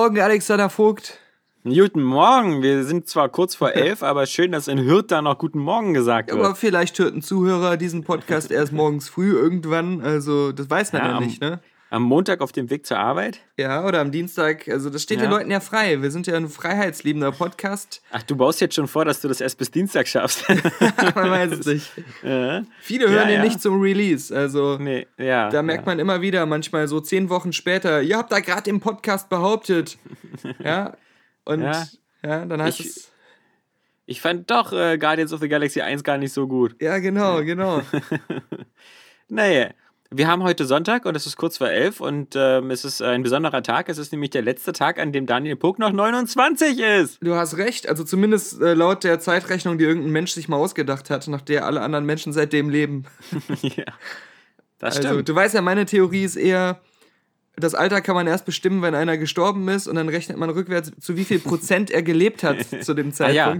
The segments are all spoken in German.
Morgen, Alexander Vogt. Guten Morgen, wir sind zwar kurz vor elf, aber schön, dass in Hürth da noch Guten Morgen gesagt wird. Aber vielleicht hört ein Zuhörer diesen Podcast erst morgens früh irgendwann. Also, das weiß man ja, Ja, nicht, ne? Am Montag auf dem Weg zur Arbeit? Ja, oder am Dienstag. Also, das steht Ja. den Leuten ja frei. Wir sind ja ein freiheitsliebender Podcast. Ach, du baust jetzt schon vor, dass du das erst bis Dienstag schaffst. man weiß es nicht. ja, Viele hören Ja, den nicht zum Release. Also, nee, ja. da merkt man immer wieder, manchmal so zehn Wochen später, ihr habt da gerade im Podcast behauptet. ja. Und ja, Ja. dann heißt Ich- es. Ich fand doch äh, Guardians of the Galaxy 1 gar nicht so gut. Ja, genau, genau. Naja, wir haben heute Sonntag und es ist kurz vor elf und ähm, es ist ein besonderer Tag. Es ist nämlich der letzte Tag, an dem Daniel Puck noch 29 ist. Du hast recht, also zumindest äh, laut der Zeitrechnung, die irgendein Mensch sich mal ausgedacht hat, nach der alle anderen Menschen seitdem leben. ja. Das Also, stimmt. du weißt ja, meine Theorie ist eher, das Alter kann man erst bestimmen, wenn einer gestorben ist und dann rechnet man rückwärts, zu wie viel Prozent er gelebt hat zu dem Ah, ja.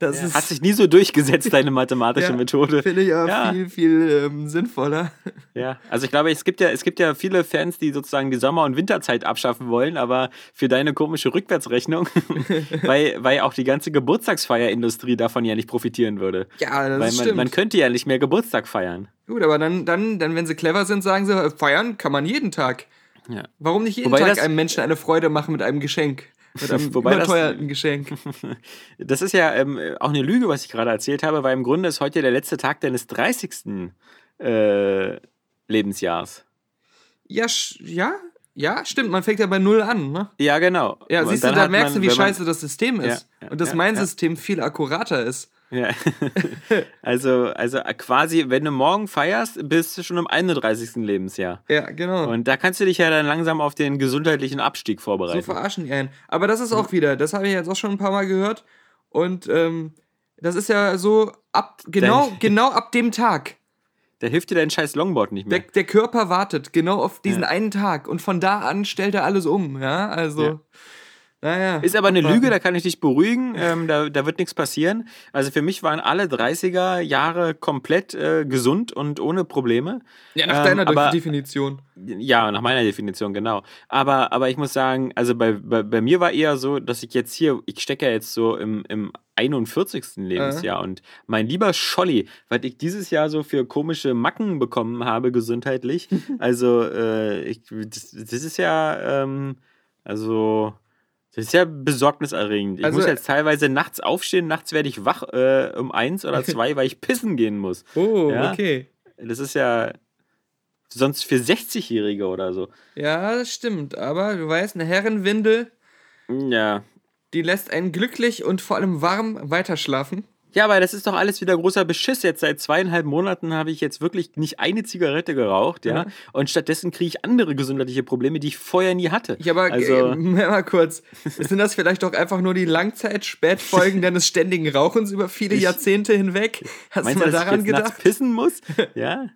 Das ist, Hat sich nie so durchgesetzt, deine mathematische Ja, Methode. finde ich aber Ja. viel, viel ähm, sinnvoller. Ja, also ich glaube, es gibt ja, es gibt ja viele Fans, die sozusagen die Sommer- und Winterzeit abschaffen wollen, aber für deine komische Rückwärtsrechnung, weil, weil auch die ganze Geburtstagsfeierindustrie davon ja nicht profitieren würde. Ja, das weil stimmt. man, man könnte ja nicht mehr Geburtstag feiern. Gut, aber dann, dann, dann, wenn sie clever sind, sagen sie, äh, feiern kann man jeden Tag. Ja. Warum nicht jeden Wobei Tag einem Menschen eine Freude machen mit einem Geschenk? Mit einem Wobei das- überteuerten Geschenk. Das ist ja ähm, auch eine Lüge, was ich gerade erzählt habe, weil im Grunde ist heute der letzte Tag deines 30. Äh, Lebensjahrs. Ja, ja, ja, stimmt. Man fängt ja bei Null an, ne? Ja, genau. Ja, Und siehst du, dann da merkst man, du, wie wenn man- scheiße das System ist. Ja, ja, und dass ja, mein. System viel akkurater ist. Ja. also, also quasi, wenn du morgen feierst, bist du schon im 31. Lebensjahr. Ja, genau. Und da kannst du dich ja dann langsam auf den gesundheitlichen Abstieg so vorbereiten. verarschen die einen. Aber das ist auch wieder, das habe ich jetzt auch schon ein paar Mal gehört. Und ähm, das ist ja so ab, genau, Dein- genau ab dem Tag. da hilft dir dein scheiß Longboard nicht Der, mehr. der Körper wartet genau auf diesen Ja. einen Tag. Und von da an stellt er alles um. Ja, also. Ja. Naja. Ist aber eine. Lüge, da kann ich dich beruhigen. Ähm, da, da wird nichts passieren. Also für mich waren alle 30er Jahre komplett äh, gesund und ohne Probleme. Ja, nach Ähm, deiner aber- Definition. Ja, nach meiner Definition, genau. Aber, aber ich muss sagen, also bei, bei, bei mir war eher so, dass ich jetzt hier, ich stecke ja jetzt so im, im 41. Lebensjahr und mein lieber Scholli, was ich dieses Jahr so für komische Macken bekommen habe, gesundheitlich, also äh, ich, das, das ist ja, ähm, also, das ist ja besorgniserregend. Ich Also- muss jetzt teilweise nachts aufstehen, nachts werde ich wach äh, um eins oder zwei, weil ich pissen gehen muss. Oh, Ja. okay. Das ist ja sonst für 60-Jährige oder so. Ja, das stimmt. Aber du weißt, eine Herrenwindel, Ja. die lässt einen glücklich und vor allem warm weiterschlafen. Ja, aber das ist doch alles wieder großer Beschiss. Jetzt seit zweieinhalb Monaten habe ich jetzt wirklich nicht eine Zigarette geraucht, ja. Ja. Und stattdessen kriege ich andere gesundheitliche Probleme, die ich vorher nie hatte. Ich aber, also, äh, mal kurz, sind das vielleicht doch einfach nur die Langzeitspätfolgen deines ständigen Rauchens über viele Ich- Jahrzehnte hinweg? Hast meinst du mal dass daran ich jetzt gedacht? pissen muss? ja.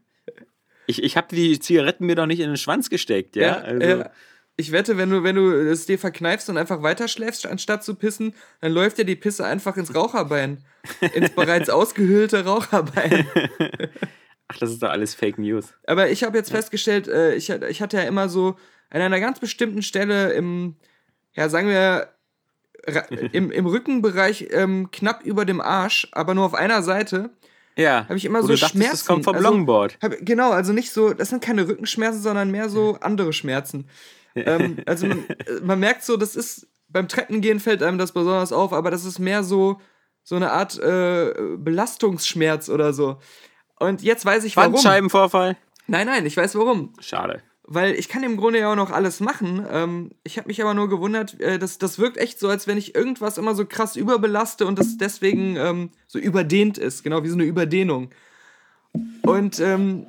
Ich, ich habe die Zigaretten mir doch nicht in den Schwanz gesteckt, ja. also, ja. Ich wette, wenn du, wenn du es dir verkneifst und einfach weiterschläfst, anstatt zu pissen, dann läuft dir die Pisse einfach ins Raucherbein. ins bereits ausgehöhlte Raucherbein. Ach, das ist doch alles Fake News. Aber ich habe jetzt festgestellt, äh, ich, ich hatte ja immer so an einer ganz bestimmten Stelle im, ja, sagen wir, im, im Rückenbereich ähm, knapp über dem Arsch, aber nur auf einer Seite, Ja. habe ich immer Wo so du dachtest, Schmerzen. das kommt vom Also, Longboard. Hab, genau, also nicht so, das sind keine Rückenschmerzen, sondern mehr so andere Schmerzen. Ähm, also man, äh, man merkt so, das ist, beim Treppengehen fällt einem das besonders auf, aber das ist mehr so, so eine Art äh, Belastungsschmerz oder so. Und jetzt weiß ich warum. Bandscheibenvorfall? Nein, nein, ich weiß warum. Schade. Weil ich kann im Grunde ja auch noch alles machen. Ähm, ich habe mich aber nur gewundert, äh, das, das wirkt echt so, als wenn ich irgendwas immer so krass überbelaste und das deswegen ähm, so überdehnt ist. Genau, wie so eine Überdehnung. Und ähm,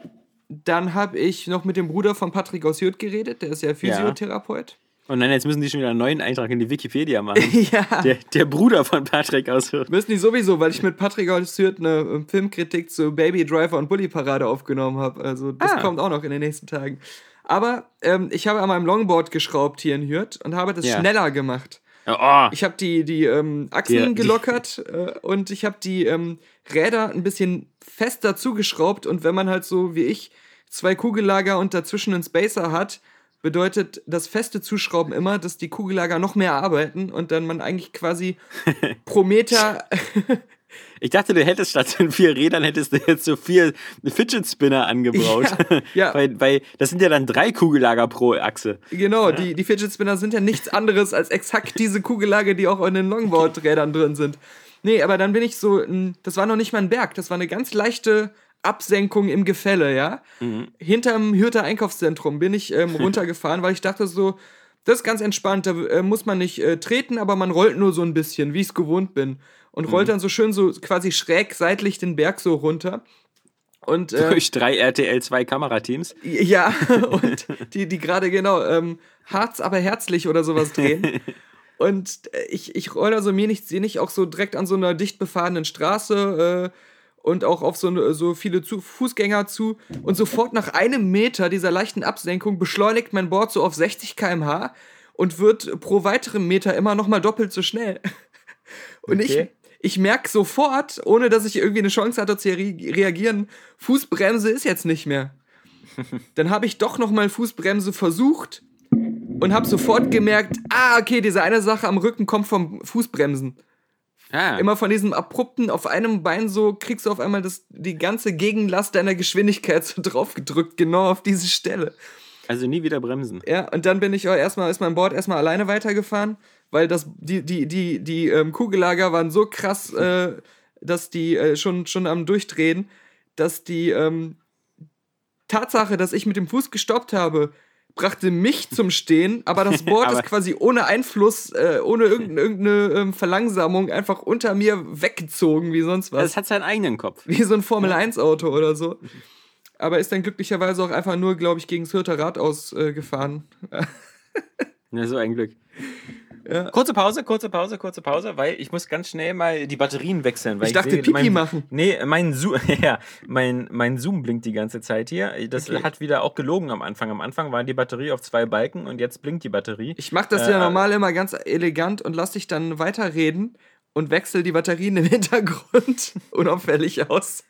dann habe ich noch mit dem Bruder von Patrick aus Jürth geredet, der ist ja Physiotherapeut. Und dann jetzt müssen die schon wieder einen neuen Eintrag in die Wikipedia machen. Ja. Der, der Bruder von Patrick aus Hürth. Müssen die sowieso, weil ich mit Patrick aus Jürth eine äh, Filmkritik zu Baby Driver und Bully Parade aufgenommen habe. Also das Ah. kommt auch noch in den nächsten Tagen. Aber ähm, ich habe an meinem Longboard geschraubt hier in Hürth und habe das Ja. schneller gemacht. Oh, Ich habe die, die ähm, Achsen Ja, die- gelockert äh, und ich habe die ähm, Räder ein bisschen fester zugeschraubt. Und wenn man halt so wie ich zwei Kugellager und dazwischen einen Spacer hat, bedeutet das feste Zuschrauben immer, dass die Kugellager noch mehr arbeiten und dann man eigentlich quasi pro Meter. ich dachte, du hättest statt den vier Rädern hättest du jetzt so vier Fidget Spinner angebaut. Ja, ja. weil, weil das sind ja dann drei Kugellager pro Achse. genau, die, die Fidget Spinner sind ja nichts anderes als exakt diese Kugellager, die auch in den Longboard-Rädern drin sind. Nee, aber dann bin ich so, das war noch nicht mal ein Berg, das war eine ganz leichte Absenkung im Gefälle, ja. Hinterm Hürter Einkaufszentrum bin ich ähm, runtergefahren, weil ich dachte so, das ist ganz entspannt, da äh, muss man nicht äh, treten, aber man rollt nur so ein bisschen, wie ich es gewohnt bin. Und rollt dann so schön so quasi schräg seitlich den Berg so runter. Und, äh, Durch drei RTL 2 Kamerateams. ja, und die, die gerade genau ähm, Harz, aber herzlich oder sowas drehen. Und äh, ich, ich roll also mir nicht, sehe nicht auch so direkt an so einer dicht befahrenen Straße äh, und auch auf so, eine- so viele zu, Fußgänger zu. Und sofort nach einem Meter dieser leichten Absenkung beschleunigt mein Board so auf 60 km/h und wird pro weiteren Meter immer noch mal doppelt so schnell. Und Okay. ich, ich merke sofort, ohne dass ich irgendwie eine Chance hatte zu re reagieren, Fußbremse ist jetzt nicht mehr. Dann habe ich doch noch mal Fußbremse versucht und habe sofort gemerkt, ah, okay, diese eine Sache am Rücken kommt vom Fußbremsen. Ah, Immer von diesem abrupten, auf einem Bein so, kriegst du auf einmal das, die ganze Gegenlast deiner Geschwindigkeit so draufgedrückt, genau auf diese Stelle. also nie wieder bremsen. Ja, und dann bin ich auch erstmal, ist mein Board erstmal alleine weitergefahren, weil das, die, die, die, die ähm, Kugellager waren so krass, äh, dass die äh, schon, schon am Durchdrehen, dass die ähm, Tatsache, dass ich mit dem Fuß gestoppt habe, brachte mich zum Stehen, aber das Board Aber- ist quasi ohne Einfluss, äh, ohne irgendeine, irgendeine ähm, Verlangsamung einfach unter mir weggezogen, wie sonst was Das hat seinen eigenen Kopf. wie so ein Formel-1-Auto oder so. Aber ist dann glücklicherweise auch einfach nur, glaube ich, gegen das Hürter Rad ausgefahren. Ja, so ein Glück. Ja. Kurze Pause, kurze Pause, kurze Pause, weil ich muss ganz schnell mal die Batterien wechseln. Weil Ich dachte, sehe, Pipi mein, machen. Nee, mein Zoom, ja, mein, mein Zoom blinkt die ganze Zeit hier. Das Okay. hat wieder auch gelogen am Anfang. Am Anfang war die Batterie auf zwei Balken und jetzt blinkt die Batterie. Ich mache das Äh, ja normal immer ganz elegant und lass dich dann weiterreden und wechsel die Batterien im Hintergrund unauffällig aus.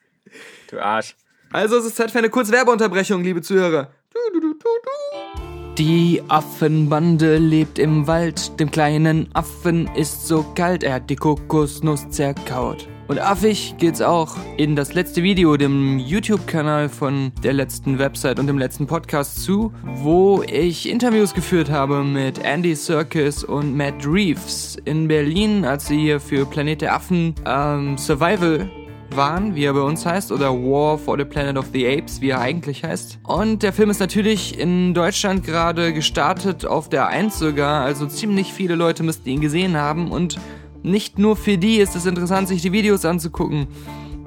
Du Arsch. Also es ist Zeit für eine kurze Werbeunterbrechung, liebe Zuhörer. Du, du, du, du, du. Die Affenbande lebt im Wald. Dem kleinen Affen ist so kalt, er hat die Kokosnuss zerkaut. Und affig geht's auch in das letzte Video, dem YouTube-Kanal von der letzten Website und dem letzten Podcast zu, wo ich Interviews geführt habe mit Andy Serkis und Matt Reeves in Berlin, als sie hier für Planet der Affen ähm, Survival waren, wie er bei uns heißt, oder War for the Planet of the Apes, wie er eigentlich heißt. Und der Film ist natürlich in Deutschland gerade gestartet, auf der 1 sogar, also ziemlich viele Leute müssten ihn gesehen haben und nicht nur für die ist es interessant, sich die Videos anzugucken.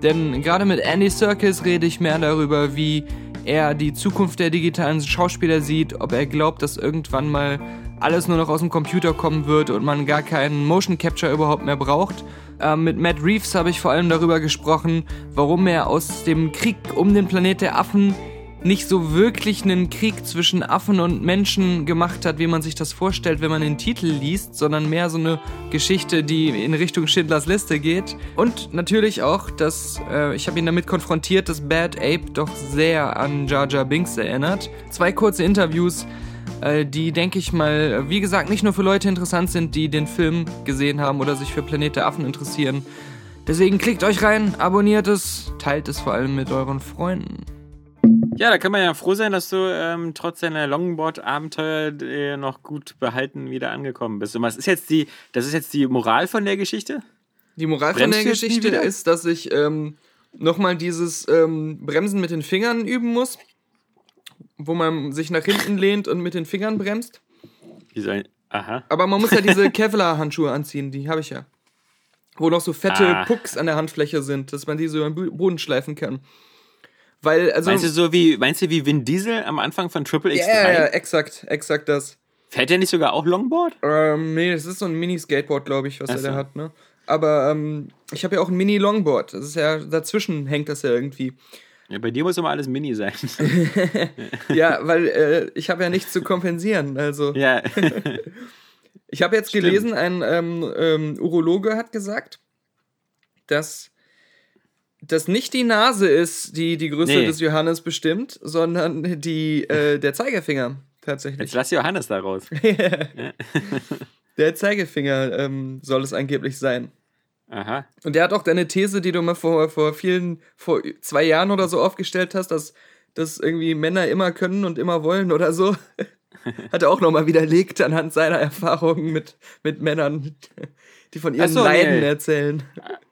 Denn gerade mit Andy Serkis rede ich mehr darüber, wie er die Zukunft der digitalen Schauspieler sieht, ob er glaubt, dass irgendwann mal alles nur noch aus dem Computer kommen wird und man gar keinen Motion Capture überhaupt mehr braucht. Ähm, mit Matt Reeves habe ich vor allem darüber gesprochen, warum er aus dem Krieg um den Planet der Affen nicht so wirklich einen Krieg zwischen Affen und Menschen gemacht hat, wie man sich das vorstellt, wenn man den Titel liest, sondern mehr so eine Geschichte, die in Richtung Schindlers Liste geht. Und natürlich auch, dass äh, ich habe ihn damit konfrontiert, dass Bad Ape doch sehr an Jar Jar Binks erinnert. Zwei kurze Interviews, die, denke ich mal, wie gesagt, nicht nur für Leute interessant sind, die den Film gesehen haben oder sich für Planet der Affen interessieren. Deswegen klickt euch rein, abonniert es, teilt es vor allem mit euren Freunden. Ja, da kann man ja froh sein, dass du ähm, trotz deiner Longboard-Abenteuer äh, noch gut behalten wieder angekommen bist. Und was ist jetzt die, das ist jetzt die Moral von der Geschichte? Die Moral Bremst von der Geschichte ist, dass ich ähm, nochmal dieses ähm, Bremsen mit den Fingern üben muss, wo man sich nach hinten lehnt und mit den Fingern bremst. Wie soll, aha. Aber man muss ja diese Kevlar-Handschuhe anziehen, die habe ich ja. Wo noch so fette Ah. Pucks an der Handfläche sind, dass man die so über den Boden schleifen kann. Weil, also. Meinst du so wie, meinst du wie Vin Diesel am Anfang von Triple X3? ja, ja, exakt, exakt das. Fährt der nicht sogar auch Longboard? Ähm, nee, das ist so ein Mini-Skateboard, glaube ich, was Ach er da hat, ne? Aber ähm, ich habe ja auch ein Mini-Longboard. Das ist ja, dazwischen hängt das ja irgendwie. Ja, bei dir muss immer alles Mini sein. Ja, weil äh, ich habe ja nichts zu kompensieren. Also, ja. ich habe jetzt Stimmt. gelesen, ein ähm, ähm, Urologe hat gesagt, dass das nicht die Nase ist, die die Größe Nee. des Johannes bestimmt, sondern die, äh, der Zeigefinger tatsächlich. Jetzt lass Johannes da raus. Der Zeigefinger ähm, soll es angeblich sein. Aha. Und der hat auch deine These, die du mal vor, vor vielen, vor zwei Jahren oder so aufgestellt hast, dass, dass irgendwie Männer immer können und immer wollen oder so, hat er auch nochmal widerlegt anhand seiner Erfahrungen mit, mit Männern, die von ihren so, Leiden nee. erzählen.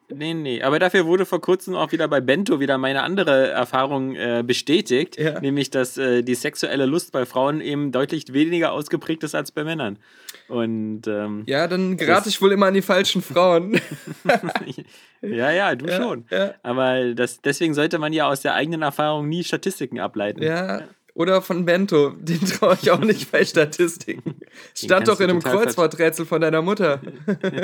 Nee, nee. Aber dafür wurde vor kurzem auch wieder bei Bento wieder meine andere Erfahrung äh, bestätigt. Ja. Nämlich, dass äh, die sexuelle Lust bei Frauen eben deutlich weniger ausgeprägt ist als bei Männern. Und ähm, Ja, dann gerate ich wohl immer an die falschen Frauen. ja, ja, du Ja, schon. ja. Aber das, deswegen sollte man ja aus der eigenen Erfahrung nie Statistiken ableiten. Ja. Oder von Bento, den traue ich auch nicht bei Statistiken. Stand doch in einem Kreuzworträtsel von deiner Mutter.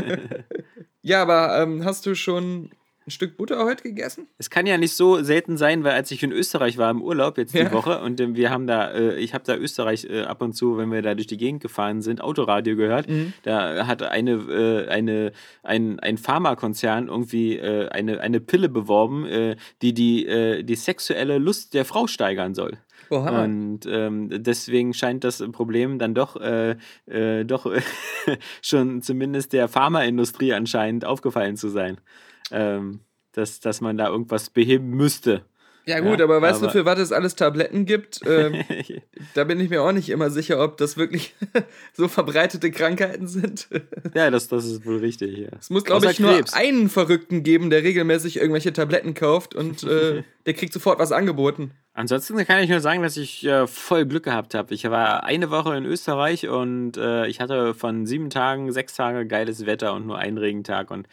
ja, aber ähm, hast du schon ein Stück Butter heute gegessen? Es kann ja nicht so selten sein, weil als ich in Österreich war im Urlaub jetzt die Ja. Woche und ähm, wir haben da, äh, ich habe da Österreich äh, ab und zu, wenn wir da durch die Gegend gefahren sind, Autoradio gehört. Mhm. Da hat eine, äh, eine, ein, ein Pharmakonzern irgendwie äh, eine, eine Pille beworben, äh, die die, äh, die sexuelle Lust der Frau steigern soll. Oha. Und ähm, deswegen scheint das Problem dann doch, äh, äh, doch schon zumindest der Pharmaindustrie anscheinend aufgefallen zu sein, ähm, dass, dass man da irgendwas beheben müsste. Ja, gut, Ja, aber weißt du, aber- für was es alles Tabletten gibt? Ähm, da bin ich mir auch nicht immer sicher, ob das wirklich so verbreitete Krankheiten sind. ja, das, das ist wohl richtig. Ja. Es muss, glaube ich, nur einen Verrückten geben, der regelmäßig irgendwelche Tabletten kauft und äh, der kriegt sofort was angeboten. Ansonsten kann ich nur sagen, dass ich äh, voll Glück gehabt habe. Ich war eine Woche in Österreich und äh, ich hatte von sieben Tagen sechs Tage geiles Wetter und nur einen Regentag. Und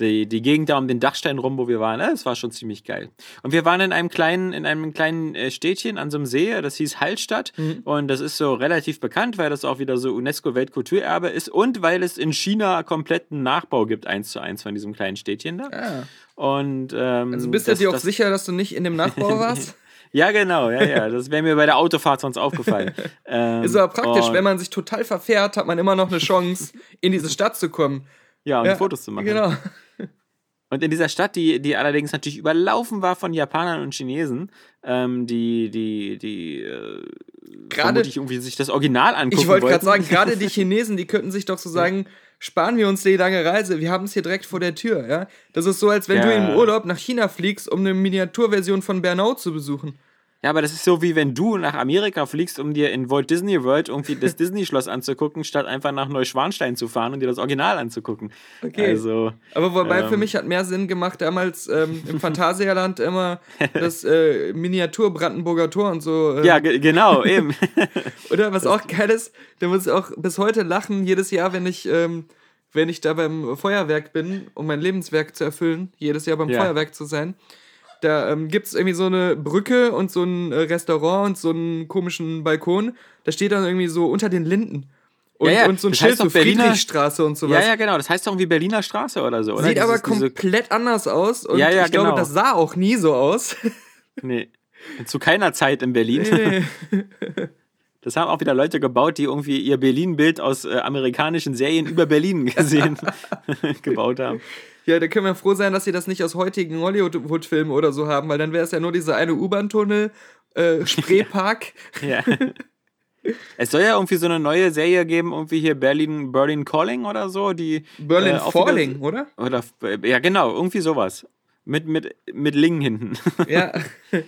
die, die Gegend da um den Dachstein rum, wo wir waren, äh, das war schon ziemlich geil. Und wir waren in einem kleinen, in einem kleinen äh, Städtchen an so einem See, das hieß Hallstatt. Und das ist so relativ bekannt, weil das auch wieder so UNESCO-Weltkulturerbe ist und weil es in China kompletten Nachbau gibt, eins zu eins von diesem kleinen Städtchen da. Ah. Und, ähm, Also bist du dir auch das- sicher, dass du nicht in dem Nachbau warst? ja, genau, ja, ja. Das wäre mir bei der Autofahrt sonst aufgefallen. ähm, Ist aber praktisch, und, wenn man sich total verfährt, hat man immer noch eine Chance, in diese Stadt zu kommen. Ja, und Ja, Fotos zu machen. Genau. Und in dieser Stadt, die, die allerdings natürlich überlaufen war von Japanern und Chinesen, ähm, die, die, die äh, Gerade- vermutlich irgendwie sich das Original angucken Ich wollte gerade sagen, gerade die Chinesen, die könnten sich doch so sagen, sparen wir uns die lange Reise, wir haben es hier direkt vor der Tür, ja? Das ist so, als wenn du Ja. im Urlaub nach China fliegst, um eine Miniaturversion von Bernau zu besuchen. Ja, aber das ist so, wie wenn du nach Amerika fliegst, um dir in Walt Disney World irgendwie das Disney-Schloss anzugucken, statt einfach nach Neuschwanstein zu fahren und dir das Original anzugucken. Okay. Also, Aber wobei für Ähm. mich hat mehr Sinn gemacht, damals ähm, im Phantasialand immer das äh, Miniatur Brandenburger Tor und so. ähm, ja, ge genau, eben. Oder was auch geil ist, da muss ich auch bis heute lachen, jedes Jahr, wenn ich, ähm, wenn ich da beim Feuerwerk bin, um mein Lebenswerk zu erfüllen, jedes Jahr beim Ja. Feuerwerk zu sein. Da ähm, gibt es irgendwie so eine Brücke und so ein äh, Restaurant und so einen komischen Balkon. Da steht dann irgendwie so unter den Linden. Und, Ja, ja, und so ein das Schild heißt so Berliner- Friedrichstraße und sowas. ja, ja, genau. Das heißt doch irgendwie Berliner Straße oder so, oder? Sieht aber Dieses- diese- komplett anders aus und Ja, ja, ich glaube, genau. das sah auch nie so aus. Nee. Zu keiner Zeit in Berlin. Nee. Das haben auch wieder Leute gebaut, die irgendwie ihr Berlin-Bild aus äh, amerikanischen Serien über Berlin gesehen gebaut haben. Ja, da können wir froh sein, dass sie das nicht aus heutigen Hollywood-Filmen oder so haben, weil dann wäre es ja nur dieser eine U-Bahn-Tunnel, äh, Spreepark. Ja. Es soll ja irgendwie so eine neue Serie geben, irgendwie hier Berlin, Berlin Calling oder so, die. Berlin äh, auch wieder- Falling, oder? Oder, ja, genau, irgendwie sowas. Mit, mit, mit Lingen hinten. Ja.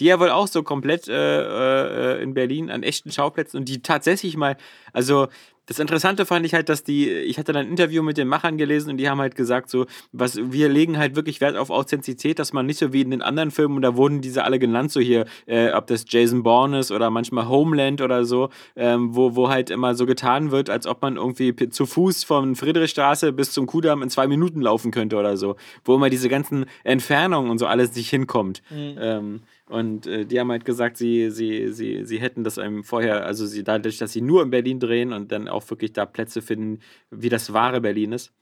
Die ja wohl auch so komplett äh, äh, in Berlin an echten Schauplätzen und die tatsächlich mal, also das Interessante fand ich halt, dass die, ich hatte dann ein Interview mit den Machern gelesen und die haben halt gesagt, so, was, wir legen halt wirklich Wert auf Authentizität, dass man nicht so wie in den anderen Filmen, und da wurden diese alle genannt, so hier, äh, ob das Jason Bourne ist oder manchmal Homeland oder so, ähm, wo, wo halt immer so getan wird, als ob man irgendwie zu Fuß von Friedrichstraße bis zum Kudamm in zwei Minuten laufen könnte oder so, wo immer diese ganzen Entfernungen und so alles nicht hinkommt. Mhm. Ähm, und äh, die haben halt gesagt, sie, sie, sie, sie hätten das einem vorher, also sie, dadurch, dass sie nur in Berlin drehen und dann auch wirklich da Plätze finden, wie das wahre Berlin ist.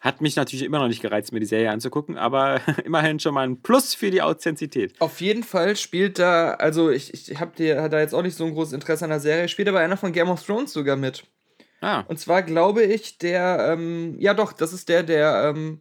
Hat mich natürlich immer noch nicht gereizt, mir die Serie anzugucken, aber immerhin schon mal ein Plus für die Authentizität. Auf jeden Fall spielt da, also ich, ich habe da jetzt auch nicht so ein großes Interesse an der Serie, spielt aber einer von Game of Thrones sogar mit. Ah. Und zwar glaube ich, der, ähm, ja doch, das ist der, der, ähm,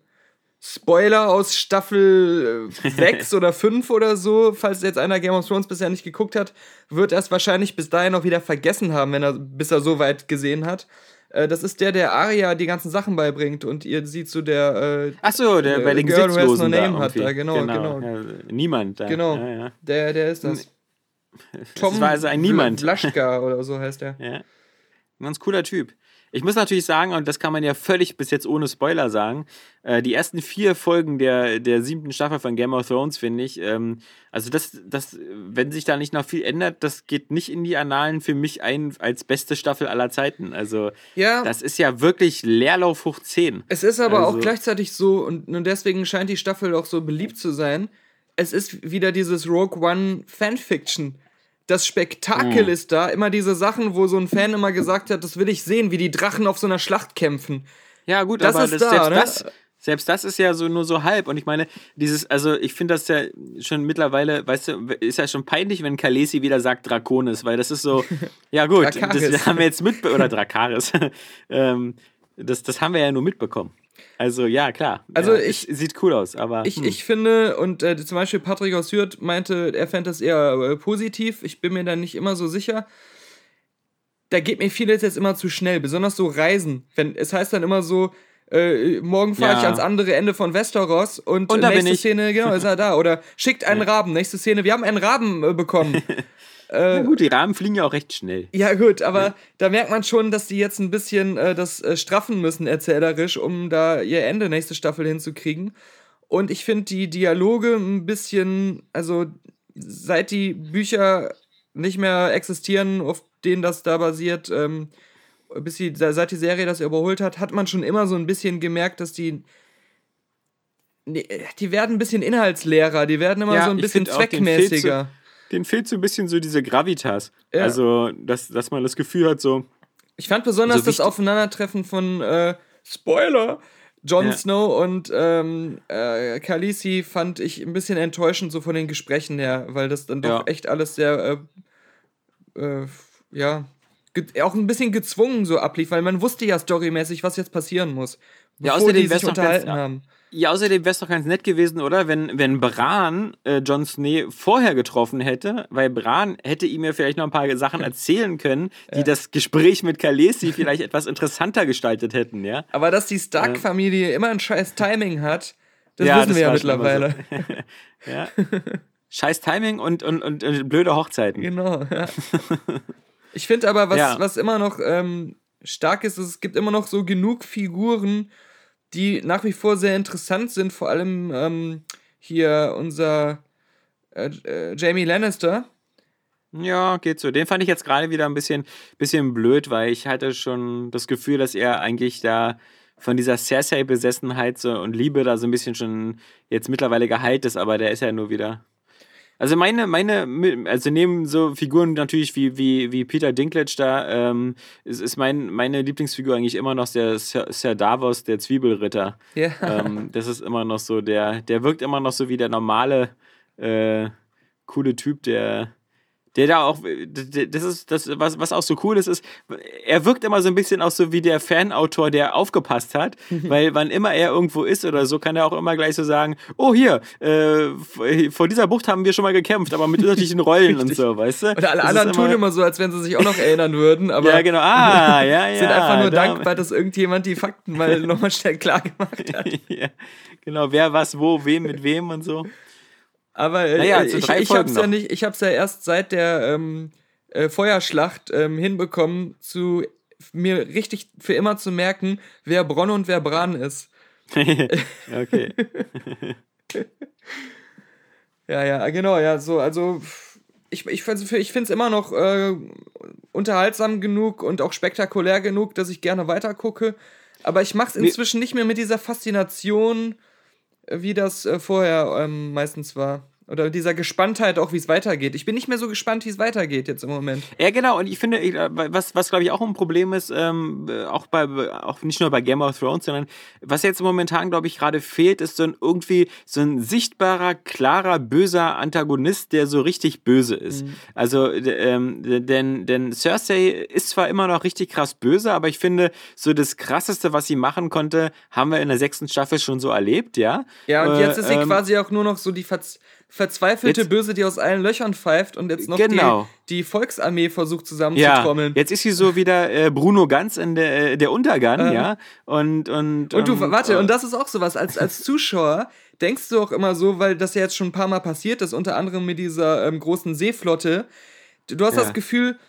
Spoiler aus Staffel 6 äh, oder 5 oder so, falls jetzt einer Game of Thrones bisher nicht geguckt hat, wird er es wahrscheinlich bis dahin auch wieder vergessen haben, wenn er, bis er so weit gesehen hat. Äh, das ist der, der Aria die ganzen Sachen beibringt und ihr sieht so der. Äh, Ach so, der äh, bei den Girl Gesichtslosen no Name hat da, genau, genau. genau. Ja, niemand da. Genau, ja, ja. Der, der ist das. Tom das war also ein Niemand. Blaschka oder so heißt er. Ja. Ein ganz cooler Typ. Ich muss natürlich sagen, und das kann man ja völlig bis jetzt ohne Spoiler sagen, äh, die ersten vier Folgen der, der siebten Staffel von Game of Thrones, finde ich, ähm, also das, das, wenn sich da nicht noch viel ändert, das geht nicht in die Annalen für mich ein als beste Staffel aller Zeiten. Also ja. das ist ja wirklich Leerlauf hoch 10. Es ist aber also, auch gleichzeitig so, und, und deswegen scheint die Staffel auch so beliebt zu sein, es ist wieder dieses Rogue One Fanfiction das Spektakel mhm. ist da. Immer diese Sachen, wo so ein Fan immer gesagt hat, das will ich sehen, wie die Drachen auf so einer Schlacht kämpfen. Ja, gut, das aber ist das, da, selbst, ne? das, selbst das ist ja so nur so halb. Und ich meine, dieses, also ich finde das ja schon mittlerweile, weißt du, ist ja schon peinlich, wenn Kalesi wieder sagt Draconis, weil das ist so, ja gut, das haben wir jetzt mit, oder Drakaris. ähm, das, das haben wir ja nur mitbekommen. Also ja, klar. Also ja, ich sieht cool aus, aber ich, hm. ich finde und äh, zum Beispiel Patrick aus Hürth meinte, er fände das eher äh, positiv. Ich bin mir da nicht immer so sicher. Da geht mir vieles jetzt immer zu schnell, besonders so Reisen. Wenn es heißt dann immer so, äh, morgen fahre ja. ich ans andere Ende von Westeros und, und nächste Szene, genau, ist er da. Oder schickt einen Raben, nächste Szene, wir haben einen Raben äh, bekommen. Äh, Na gut, die Rahmen fliegen ja auch recht schnell. Ja, gut, aber ja. da merkt man schon, dass die jetzt ein bisschen äh, das äh, straffen müssen, erzählerisch, um da ihr Ende nächste Staffel hinzukriegen. Und ich finde die Dialoge ein bisschen, also seit die Bücher nicht mehr existieren, auf denen das da basiert, ähm, bis die, seit die Serie das überholt hat, hat man schon immer so ein bisschen gemerkt, dass die die werden ein bisschen inhaltsleerer, die werden immer ja, so ein bisschen zweckmäßiger den fehlt so ein bisschen so diese Gravitas. Ja. Also, dass, dass man das Gefühl hat, so. Ich fand besonders so das Aufeinandertreffen von äh, Spoiler. Jon ja. Snow und ähm, äh, Khaleesi fand ich ein bisschen enttäuschend so von den Gesprächen her, weil das dann doch ja. echt alles sehr, äh, äh, ja, auch ein bisschen gezwungen so ablief, weil man wusste ja storymäßig, was jetzt passieren muss. Ja, außerdem die sich unterhalten ganz, haben. Ja, außerdem wäre es doch ganz nett gewesen, oder? Wenn, wenn Bran äh, Jon Snow vorher getroffen hätte, weil Bran hätte ihm ja vielleicht noch ein paar Sachen erzählen können, die ja. das Gespräch mit Khaleesi vielleicht etwas interessanter gestaltet hätten, ja? Aber dass die Stark-Familie äh. immer ein scheiß Timing hat, das ja, wissen das wir ja mittlerweile. So. ja. Scheiß Timing und, und, und, und, blöde Hochzeiten. Genau, ja. Ich finde aber, was, ja. was immer noch ähm, stark ist, es gibt immer noch so genug Figuren, die nach wie vor sehr interessant sind, vor allem ähm, hier unser äh, äh, Jamie Lannister. Ja, geht so. Den fand ich jetzt gerade wieder ein bisschen, bisschen blöd, weil ich hatte schon das Gefühl, dass er eigentlich da von dieser Cersei-Besessenheit so und Liebe da so ein bisschen schon jetzt mittlerweile geheilt ist, aber der ist ja nur wieder also meine, meine, also neben so Figuren natürlich wie, wie, wie Peter Dinklage da, ähm, ist, ist mein, meine Lieblingsfigur eigentlich immer noch der Sir, Sir Davos, der Zwiebelritter. Ja. Ähm, das ist immer noch so, der, der wirkt immer noch so wie der normale, äh, coole Typ, der, der da auch, das ist das, was, was auch so cool ist, ist, er wirkt immer so ein bisschen auch so wie der Fanautor, der aufgepasst hat, weil wann immer er irgendwo ist oder so, kann er auch immer gleich so sagen, oh hier, äh, vor dieser Bucht haben wir schon mal gekämpft, aber mit unterschiedlichen Rollen und so, weißt du? Und alle anderen immer, tun immer so, als wenn sie sich auch noch erinnern würden, aber ja, genau, ah, ja, ja. sind einfach nur da, dankbar, dass irgendjemand die Fakten mal nochmal schnell klar gemacht hat. ja, genau, wer was, wo, wem, mit wem und so. Aber äh, naja, ich, ich hab's ja nicht, ich hab's ja erst seit der ähm, äh, Feuerschlacht ähm, hinbekommen, zu mir richtig für immer zu merken, wer Bronn und wer Bran ist. okay. Ja, ja, genau, ja, so, also ich, ich finde es immer noch äh, unterhaltsam genug und auch spektakulär genug, dass ich gerne weitergucke. Aber ich mache es inzwischen nicht mehr mit dieser Faszination, äh, wie das äh, vorher ähm, meistens war. Oder dieser Gespanntheit auch, wie es weitergeht. Ich bin nicht mehr so gespannt, wie es weitergeht jetzt im Moment. Ja, genau. Und ich finde, äh, was, was glaube ich auch ein Problem ist, ähm, auch bei, auch nicht nur bei Game of Thrones, sondern was jetzt momentan, glaube ich, gerade fehlt, ist so ein irgendwie so ein sichtbarer, klarer, böser Antagonist, der so richtig böse ist. Mhm. Also, ähm, denn, denn Cersei ist zwar immer noch richtig krass böse, aber ich finde, so das krasseste, was sie machen konnte, haben wir in der sechsten Staffel schon so erlebt, ja. Ja, und jetzt ist sie ähm, quasi auch nur noch so die Verz verzweifelte jetzt, Böse, die aus allen Löchern pfeift und jetzt noch genau. die, die Volksarmee versucht zusammenzutrommeln. Ja, jetzt ist sie so wieder äh, Bruno Ganz in der, äh, der Untergang, ähm. ja. Und, und, und du, und, warte, äh, und das ist auch sowas, als, als Zuschauer denkst du auch immer so, weil das ja jetzt schon ein paar Mal passiert ist, unter anderem mit dieser ähm, großen Seeflotte. Du hast ja. das Gefühl,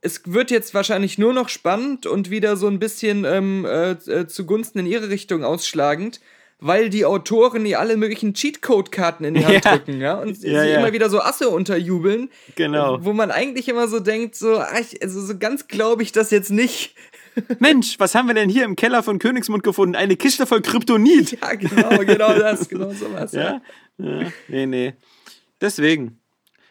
es wird jetzt wahrscheinlich nur noch spannend und wieder so ein bisschen ähm, äh, äh zugunsten in ihre Richtung ausschlagend weil die Autoren ihr alle möglichen Cheatcode-Karten in die Hand ja. drücken, ja, und ja, sie ja. immer wieder so Asse unterjubeln. Genau. Wo man eigentlich immer so denkt, so, also so ganz glaube ich das jetzt nicht. Mensch, was haben wir denn hier im Keller von Königsmund gefunden? Eine Kiste voll Kryptonit. Ja, genau, genau das, genau sowas. Ja? ja, nee, nee. Deswegen.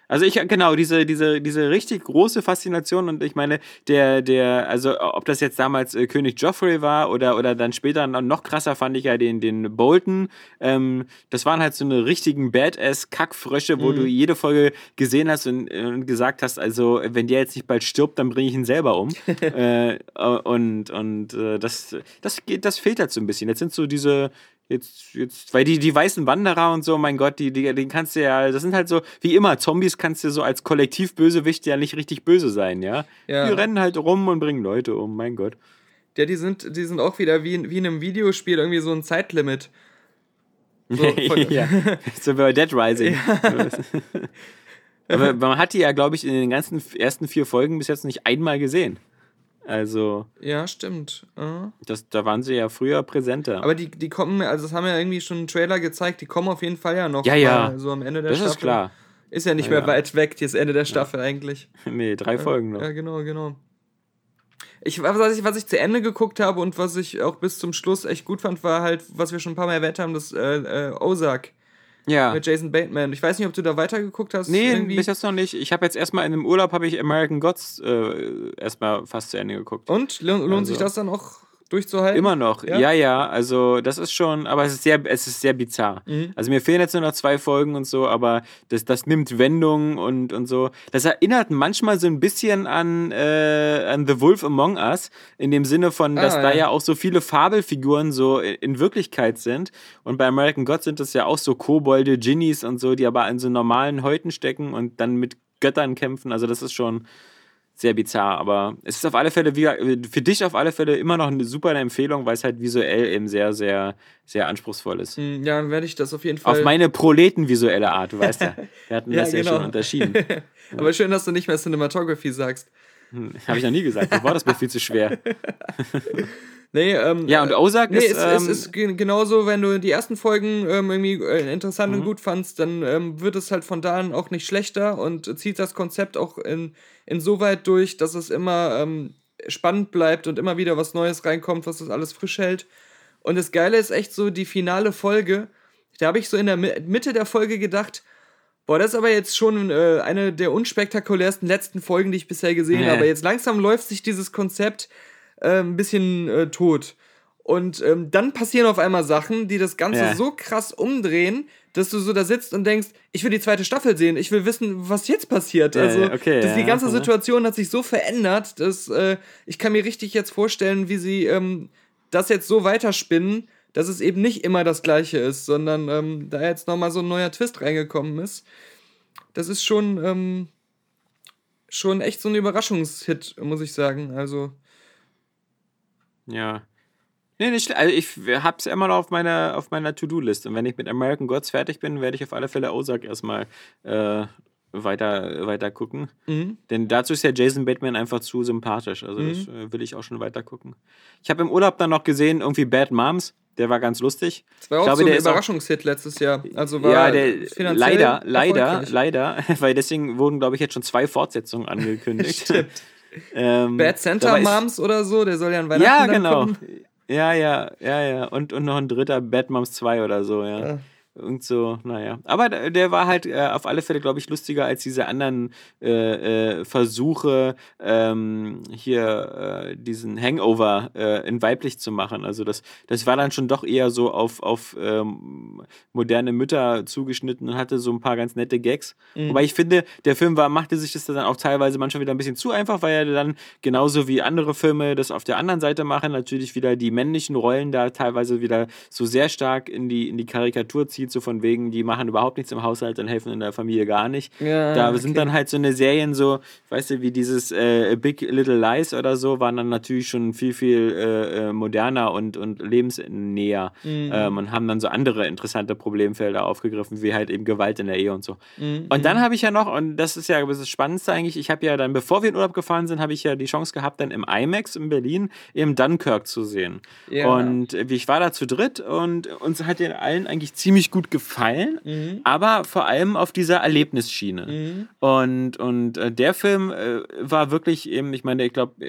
Also ich, genau, diese, diese, diese richtig große Faszination und ich meine, der, der, also ob das jetzt damals äh, König Joffrey war oder, oder dann später noch krasser fand ich ja den, den Bolton, ähm, das waren halt so eine richtigen Badass-Kackfrösche, wo mhm. du jede Folge gesehen hast und, und, gesagt hast, also wenn der jetzt nicht bald stirbt, dann bringe ich ihn selber um. äh, und und äh, das, das, geht, das fehlt halt so ein bisschen. Jetzt sind so diese, Jetzt, jetzt, weil die, die weißen Wanderer und so, mein Gott, die, die, die kannst du ja, das sind halt so, wie immer, Zombies kannst du so als Kollektivbösewicht ja nicht richtig böse sein, ja? ja? Die rennen halt rum und bringen Leute um, mein Gott. Ja, die sind, die sind auch wieder wie, wie in einem Videospiel irgendwie so ein Zeitlimit. So, ja, so bei Dead Rising. Ja. Aber man hat die ja, glaube ich, in den ganzen ersten vier Folgen bis jetzt nicht einmal gesehen. Also. Ja, stimmt. Uh. Das, da waren sie ja früher präsenter. Aber die, die kommen, also das haben ja irgendwie schon einen Trailer gezeigt, die kommen auf jeden Fall ja noch. Ja, ja. So am Ende der das Staffel. Das ist klar. Ist ja nicht ja, mehr ja. weit weg, das Ende der Staffel ja. eigentlich. nee, drei Folgen noch. Ja, genau, genau. Ich, was, ich, was ich zu Ende geguckt habe und was ich auch bis zum Schluss echt gut fand, war halt, was wir schon ein paar Mal erwähnt haben, das äh, äh, Ozark. Ja. Mit Jason Bateman. Ich weiß nicht, ob du da weitergeguckt hast. Nee, irgendwie. bis jetzt noch nicht. Ich habe jetzt erstmal in einem Urlaub habe ich American Gods äh, erstmal fast zu Ende geguckt. Und lohnt also. sich das dann auch durchzuhalten? Immer noch, ja? ja, ja, Also das ist schon, aber es ist sehr, es ist sehr bizarr. Mhm. Also mir fehlen jetzt nur noch zwei Folgen und so, aber das, das nimmt Wendungen und, und so. Das erinnert manchmal so ein bisschen an, äh, an The Wolf Among Us, in dem Sinne von, dass ah, da ja. auch so viele Fabelfiguren so in, in Wirklichkeit sind. Und bei American Gods sind das ja auch so Kobolde, Ginnies und so, die aber in so normalen Häuten stecken und dann mit Göttern kämpfen. Also das ist schon sehr bizarr, aber es ist auf alle Fälle, wie, für dich auf alle Fälle immer noch eine super Empfehlung, weil es halt visuell eben sehr, sehr, sehr anspruchsvoll ist. Hm, ja, dann werde ich das auf jeden Fall. Auf meine proletenvisuelle Art, du weißt ja. Wir hatten ja, das genau. ja schon unterschieden. aber schön, dass du nicht mehr Cinematography sagst. Hm, Habe ich noch nie gesagt, das Wort ist mir viel zu schwer. Nee, ähm, ja, und Ozark nee, ist. Es, ähm, es ist genauso, wenn du die ersten Folgen ähm, irgendwie äh, interessant mhm. und gut fandst, dann ähm, wird es halt von da an auch nicht schlechter und zieht das Konzept auch in, insoweit durch, dass es immer ähm, spannend bleibt und immer wieder was Neues reinkommt, was das alles frisch hält. Und das Geile ist echt so die finale Folge. Da habe ich so in der Mitte der Folge gedacht, Boah, das ist aber jetzt schon äh, eine der unspektakulärsten letzten Folgen, die ich bisher gesehen nee. habe. Jetzt langsam läuft sich dieses Konzept äh, ein bisschen äh, tot. Und ähm, dann passieren auf einmal Sachen, die das Ganze ja. so krass umdrehen, dass du so da sitzt und denkst, ich will die zweite Staffel sehen, ich will wissen, was jetzt passiert. Ja, also okay, das, die ganze Situation hat sich so verändert, dass äh, ich kann mir richtig jetzt vorstellen, wie sie ähm, das jetzt so weiterspinnen, dass es eben nicht immer das gleiche ist, sondern ähm, da jetzt nochmal so ein neuer Twist reingekommen ist. Das ist schon, ähm, schon echt so ein Überraschungshit, muss ich sagen. Also ja. Nee, nicht Also ich hab's immer noch auf meiner, auf meiner To-Do-List. Und wenn ich mit American Gods fertig bin, werde ich auf alle Fälle Ozark erstmal äh, weiter, weiter gucken. Mhm. Denn dazu ist ja Jason Bateman einfach zu sympathisch. Also das äh, will ich auch schon weiter gucken. Ich habe im Urlaub dann noch gesehen, irgendwie Bad Moms. Der war ganz lustig. Das war auch ich glaube, so ein Überraschungshit letztes Jahr. Also war ja, der, finanziell leider, leider, leider, weil deswegen wurden, glaube ich, jetzt schon zwei Fortsetzungen angekündigt. Stimmt. Ähm, Bad Santa Moms oder so, der soll ja an Weihnachten Ja, genau. kommen. Ja, ja, ja, ja. Und, und noch ein dritter Bad Moms 2 oder so, ja. Ja. Irgend so, naja. Aber der war halt äh, auf alle Fälle, glaube ich, lustiger als diese anderen äh, äh, Versuche, ähm, hier äh, diesen Hangover äh, in weiblich zu machen. Also das, das war dann schon doch eher so auf, auf ähm, moderne Mütter zugeschnitten und hatte so ein paar ganz nette Gags. Mhm. Wobei ich finde, der Film war, machte sich das dann auch teilweise manchmal wieder ein bisschen zu einfach, weil er dann genauso wie andere Filme das auf der anderen Seite machen, natürlich wieder die männlichen Rollen da teilweise wieder so sehr stark in die, in die Karikatur zieht, so von wegen, die machen überhaupt nichts im Haushalt und helfen in der Familie gar nicht. Ja, da okay. sind dann halt so eine Serien so, weißt du, wie dieses äh, Big Little Lies oder so, waren dann natürlich schon viel, viel äh, äh, moderner und, und lebensnäher Mhm. ähm, und haben dann so andere interessante Problemfelder aufgegriffen, wie halt eben Gewalt in der Ehe und so. Mhm. Und dann habe ich ja noch, und das ist ja das Spannendste eigentlich, ich habe ja dann, bevor wir in Urlaub gefahren sind, habe ich ja die Chance gehabt, dann im IMAX in Berlin eben Dunkirk zu sehen. Ja. Und äh, ich war da zu dritt und uns hat den allen eigentlich ziemlich gut gefallen, Mhm. aber vor allem auf dieser Erlebnisschiene. Und, und äh, der Film äh, war wirklich eben, ich meine, ich glaube,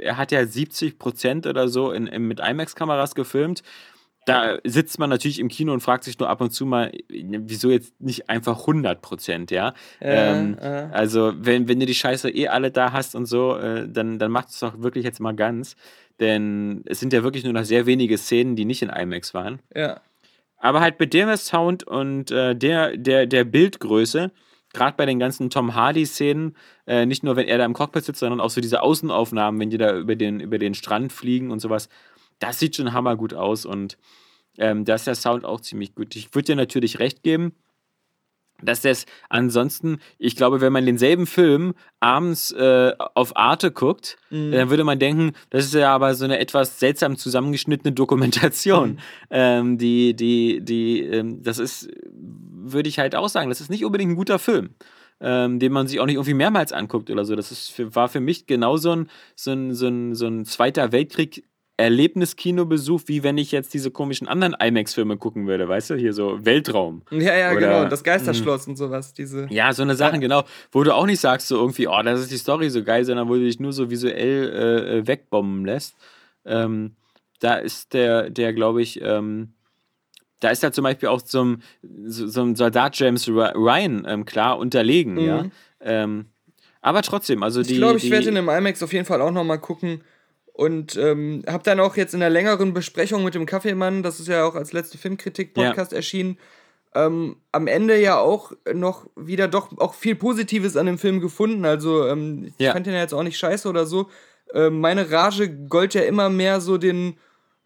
er hat ja 70 Prozent oder so in, in, mit IMAX-Kameras gefilmt. Da sitzt man natürlich im Kino und fragt sich nur ab und zu mal, wieso jetzt nicht einfach 100 Prozent, ja? ähm, äh. Also, wenn, wenn du die Scheiße eh alle da hast und so, äh, dann, dann macht es doch wirklich jetzt mal ganz. Denn es sind ja wirklich nur noch sehr wenige Szenen, die nicht in IMAX waren. Ja. Aber halt mit dem Sound und äh, der, der, der Bildgröße, gerade bei den ganzen Tom Hardy-Szenen, äh, nicht nur wenn er da im Cockpit sitzt, sondern auch so diese Außenaufnahmen, wenn die da über den, über den Strand fliegen und sowas, das sieht schon hammergut aus und ähm, da ist der Sound auch ziemlich gut. Ich würde dir natürlich recht geben, dass das ansonsten, ich glaube, wenn man denselben Film abends äh, auf Arte guckt, dann würde man denken, das ist ja aber so eine etwas seltsam zusammengeschnittene Dokumentation. Ähm, die, die, die, ähm, das ist, würde ich halt auch sagen, das ist nicht unbedingt ein guter Film. Ähm, den man sich auch nicht irgendwie mehrmals anguckt oder so. Das ist für, war für mich genau so ein, so ein, so ein, so ein Zweiter Weltkrieg Erlebniskinobesuch, wie wenn ich jetzt diese komischen anderen IMAX-Filme gucken würde, weißt du, hier so Weltraum. Ja, ja, Oder- genau. Das Geisterschloss und sowas. Diese. Ja, so eine Sachen, genau, wo du auch nicht sagst, so irgendwie, oh, das ist die Story so geil, sondern wo du dich nur so visuell äh, äh, wegbomben lässt. Ähm, da ist der, der glaube ich, ähm, da ist er zum Beispiel auch zum, so, so ein Soldat James Ry- Ryan ähm, klar unterlegen, ja. Ähm, aber trotzdem, also die. Ich glaube, ich die, werde in dem IMAX auf jeden Fall auch nochmal gucken. Und ähm, habe dann auch jetzt in der längeren Besprechung mit dem Kaffeemann, das ist ja auch als letzte Filmkritik-Podcast erschienen, ähm, am Ende ja auch noch wieder doch auch viel Positives an dem Film gefunden. Also ähm, ich Ja. fand den ja jetzt auch nicht scheiße oder so. Ähm, meine Rage gold ja immer mehr so den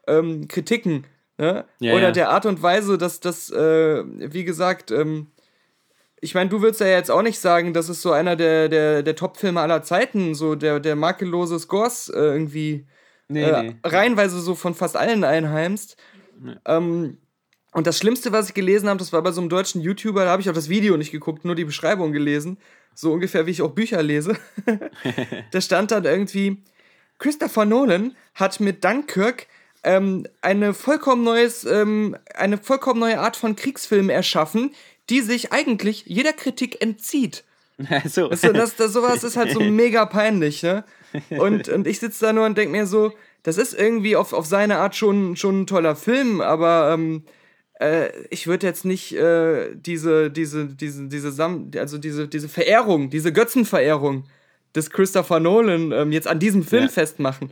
ähm, Kritiken. Ne? Ja, oder ja. der Art und Weise, dass das, äh, wie gesagt, ähm, ich meine, du würdest ja jetzt auch nicht sagen, das ist so einer der, der, der Top-Filme aller Zeiten, so der, der makellose Scores äh, irgendwie Nee, äh, nee. reihenweise so von fast allen einheimst. Ähm, und das Schlimmste, was ich gelesen habe, das war bei so einem deutschen YouTuber, da habe ich auch das Video nicht geguckt, nur die Beschreibung gelesen. So ungefähr, wie ich auch Bücher lese. da stand dann irgendwie, Christopher Nolan hat mit Dunkirk ähm, eine, vollkommen neues, ähm, eine vollkommen neue Art von Kriegsfilm erschaffen, die sich eigentlich jeder Kritik entzieht. so. Du, das, das, sowas ist halt so mega peinlich, ne? Und, und ich sitze da nur und denke mir so, das ist irgendwie auf, auf seine Art schon, schon ein toller Film, aber ähm, äh, ich würde jetzt nicht äh, diese, diese, diese, diese, Sam also diese, diese Verehrung, diese Götzenverehrung des Christopher Nolan ähm, jetzt an diesem Film Ja. festmachen.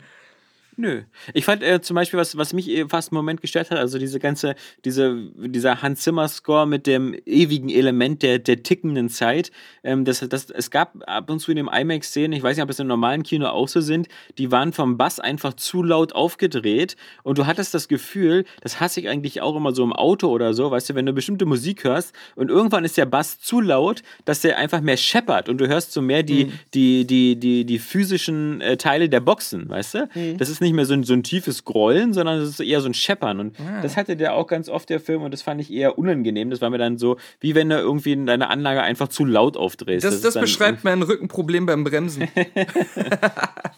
Nö. Ich fand äh, zum Beispiel, was, was mich äh, fast einen Moment gestört hat, also diese ganze, diese, dieser Hans Zimmer-Score mit dem ewigen Element der, der tickenden Zeit. Ähm, das, das, es gab ab und zu in dem IMAX-Szenen, ich weiß nicht, ob es im normalen Kino auch so sind, die waren vom Bass einfach zu laut aufgedreht und du hattest das Gefühl, das hasse ich eigentlich auch immer so im Auto oder so, weißt du, wenn du bestimmte Musik hörst und irgendwann ist der Bass zu laut, dass der einfach mehr scheppert und du hörst so mehr die, die, die, die, die physischen äh, Teile der Boxen, weißt du? Das ist nicht mehr so ein, so ein tiefes Grollen, sondern es ist eher so ein Scheppern. Und Ah. das hatte der auch ganz oft, der Film, und das fand ich eher unangenehm. Das war mir dann so, wie wenn du irgendwie in deiner Anlage einfach zu laut aufdrehst. Das, das dann- beschreibt mein Rückenproblem beim Bremsen.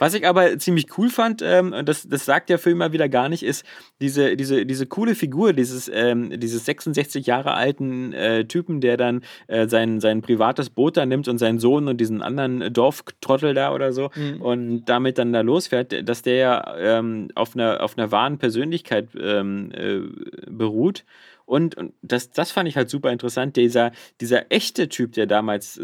Was ich aber ziemlich cool fand, ähm, und das, das sagt der Film mal wieder gar nicht, ist diese, diese, diese coole Figur dieses, ähm, dieses 66 Jahre alten äh, Typen, der dann äh, sein, sein privates Boot da nimmt und seinen Sohn und diesen anderen Dorftrottel da oder so und damit dann da losfährt, dass der ja ähm, auf, einer, auf einer wahren Persönlichkeit ähm, äh, beruht. Und, und das, das fand ich halt super interessant. Dieser, dieser echte Typ, der damals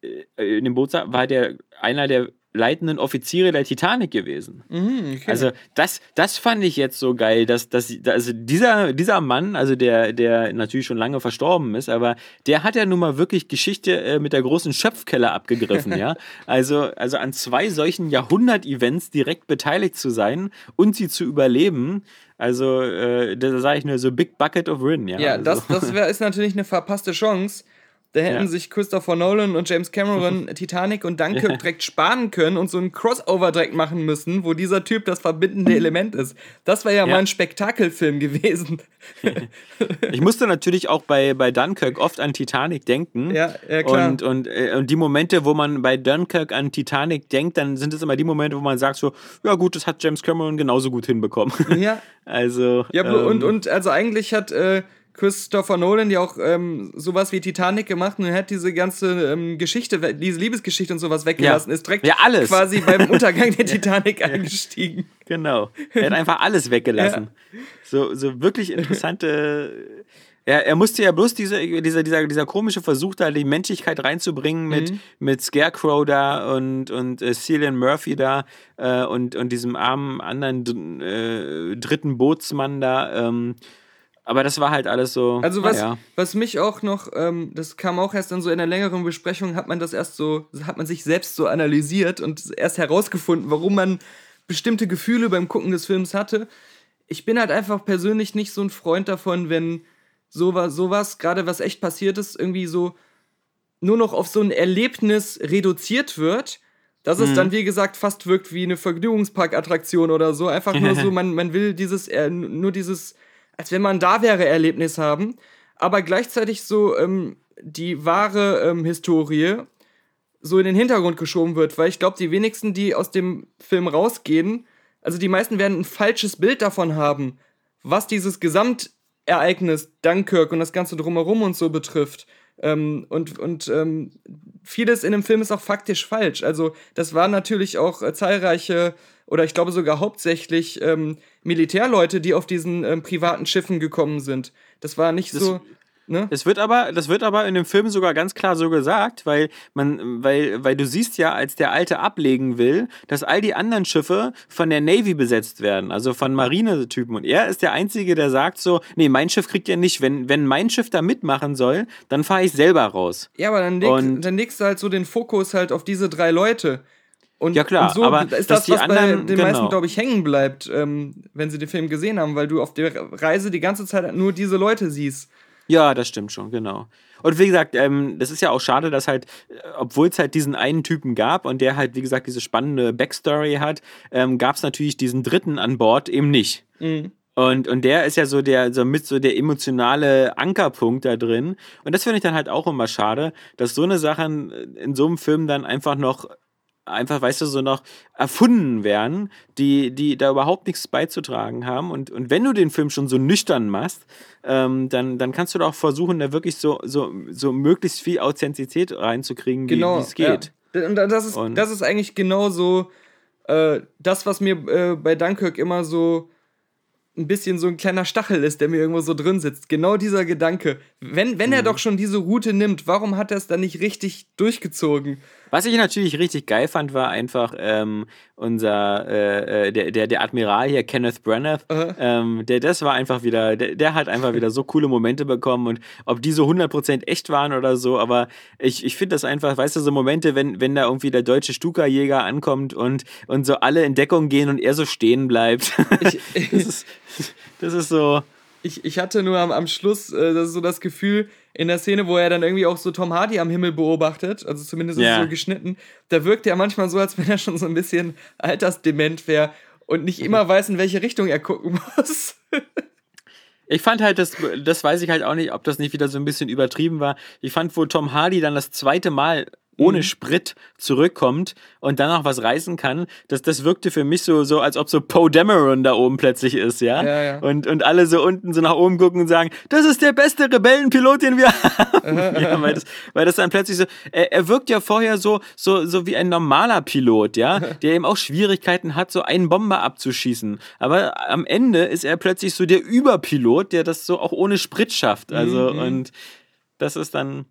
äh, in dem Boot saß, war der einer der leitenden Offiziere der Titanic gewesen. Mhm, okay. Also das, das fand ich jetzt so geil, dass, dass also dieser, dieser Mann, also der, der natürlich schon lange verstorben ist, aber der hat ja nun mal wirklich Geschichte äh, mit der großen Schöpfkelle abgegriffen, ja. Also, also an zwei solchen Jahrhundert-Events direkt beteiligt zu sein und sie zu überleben. Also, äh, da sage ich nur so Big Bucket of Rin, ja. Ja, also. das, das wär, ist natürlich eine verpasste Chance. Da hätten Ja. sich Christopher Nolan und James Cameron Titanic und Dunkirk direkt sparen können und so ein Crossover direkt machen müssen, wo dieser Typ das verbindende Element ist. Das wäre ja, Ja. mal ein Spektakelfilm gewesen. Ich musste natürlich auch bei, bei Dunkirk oft an Titanic denken. Ja, ja, klar. Und, und, äh, und die Momente, wo man bei Dunkirk an Titanic denkt, dann sind es immer die Momente, wo man sagt so, ja gut, das hat James Cameron genauso gut hinbekommen. ja, Also, ja und, ähm, und also eigentlich hat äh, Christopher Nolan ja auch ähm, sowas wie Titanic gemacht und hat diese ganze ähm, Geschichte, diese Liebesgeschichte und sowas weggelassen, Ja. ist direkt Ja, alles. quasi beim Untergang der Titanic eingestiegen. Genau. Er hat einfach alles weggelassen. So, so wirklich interessante. Er, er musste ja bloß diese, dieser, dieser, dieser komische Versuch, da die Menschlichkeit reinzubringen mit, Mhm. mit Scarecrow da und, und äh, Cillian Murphy da äh, und, und diesem armen anderen äh, dritten Bootsmann da. Ähm, aber das war halt alles so. Also was, naja. was mich auch noch, ähm, das kam auch erst in so einer längeren Besprechung, hat man das erst so, hat man sich selbst so analysiert und erst herausgefunden, warum man bestimmte Gefühle beim Gucken des Films hatte. Ich bin halt einfach persönlich nicht so ein Freund davon, wenn sowas, sowas gerade was echt passiert ist, irgendwie so nur noch auf so ein Erlebnis reduziert wird, dass es dann, wie gesagt, fast wirkt wie eine Vergnügungsparkattraktion oder so. Einfach nur so, man, man will dieses, äh, nur dieses, als wenn man da wäre, Erlebnis haben. Aber gleichzeitig so ähm, die wahre ähm, Historie so in den Hintergrund geschoben wird, weil ich glaube, die wenigsten, die aus dem Film rausgehen, also die meisten werden ein falsches Bild davon haben, was dieses Gesamtereignis Dunkirk und das Ganze drumherum und so betrifft. Ähm, und und ähm, vieles in dem Film ist auch faktisch falsch. Also, das waren natürlich auch äh, zahlreiche oder ich glaube sogar hauptsächlich ähm, Militärleute, die auf diesen ähm, privaten Schiffen gekommen sind. Das war nicht Das- so. Ne? Das wird aber, das wird aber in dem Film sogar ganz klar so gesagt, weil man, weil, weil du siehst ja, als der Alte ablegen will, dass all die anderen Schiffe von der Navy besetzt werden, also von Marinetypen. Und er ist der Einzige, der sagt so, nee, mein Schiff kriegt ihr nicht. Wenn, wenn mein Schiff da mitmachen soll, dann fahre ich selber raus. Ja, aber dann, leg, Und- dann legst du halt so den Fokus halt auf diese drei Leute. Und, Ja, klar, und so aber ist das, die was bei anderen- den genau. meisten, glaube ich, hängen bleibt, ähm, wenn sie den Film gesehen haben, weil du auf der Reise die ganze Zeit nur diese Leute siehst. Ja, das stimmt schon, genau. Und wie gesagt, ähm, das ist ja auch schade, dass halt, äh, obwohl es halt diesen einen Typen gab und der halt, wie gesagt, diese spannende Backstory hat, ähm, gab es natürlich diesen dritten an Bord eben nicht. Und, und der ist ja so der, so mit so der emotionale Ankerpunkt da drin. Und das finde ich dann halt auch immer schade, dass so eine Sachen in so einem Film dann einfach noch, einfach, weißt du, so noch erfunden werden, die, die da überhaupt nichts beizutragen haben. Und, und wenn du den Film schon so nüchtern machst, ähm, dann, dann kannst du doch versuchen, da wirklich so, so, so möglichst viel Authentizität reinzukriegen, wie Genau. wie es geht. Ja. Und das ist, Und- das ist eigentlich genau so äh, das, was mir äh, bei Dunkirk immer so ein bisschen so ein kleiner Stachel ist, der mir irgendwo so drin sitzt. Genau dieser Gedanke. Wenn, wenn er doch schon diese Route nimmt, warum hat er es dann nicht richtig durchgezogen? Was ich natürlich richtig geil fand, war einfach ähm, unser, äh, äh, der, der, der Admiral hier, Kenneth Branagh, ähm, der, das war einfach wieder, der, der hat einfach wieder so coole Momente bekommen und ob die so 100% echt waren oder so, aber ich, ich finde das einfach, weißt du, so Momente, wenn, wenn da irgendwie der deutsche Stuka-Jäger ankommt und, und so alle in Deckung gehen und er so stehen bleibt. Ich, das, ist, das ist so, ich, ich hatte nur am, am Schluss äh, das so das Gefühl, in der Szene, wo er dann irgendwie auch so Tom Hardy am Himmel beobachtet, also zumindest es so geschnitten, da wirkt er manchmal so, als wenn er schon so ein bisschen altersdement wäre und nicht immer weiß, in welche Richtung er gucken muss. Ich fand halt, das, das weiß ich halt auch nicht, ob das nicht wieder so ein bisschen übertrieben war. Ich fand, wo Tom Hardy dann das zweite Mal ohne Mhm. Sprit zurückkommt und dann noch was reißen kann, das, das wirkte für mich so, so, als ob so Poe Dameron da oben plötzlich ist, ja? Ja, ja. Und, und alle so unten so nach oben gucken und sagen, das ist der beste Rebellenpilot, den wir haben. ja, weil, das, weil das dann plötzlich so, er, er wirkt ja vorher so, so, so wie ein normaler Pilot, ja, der eben auch Schwierigkeiten hat, so einen Bomber abzuschießen. Aber am Ende ist er plötzlich so der Überpilot, der das so auch ohne Sprit schafft. Also, Mhm. und das ist dann.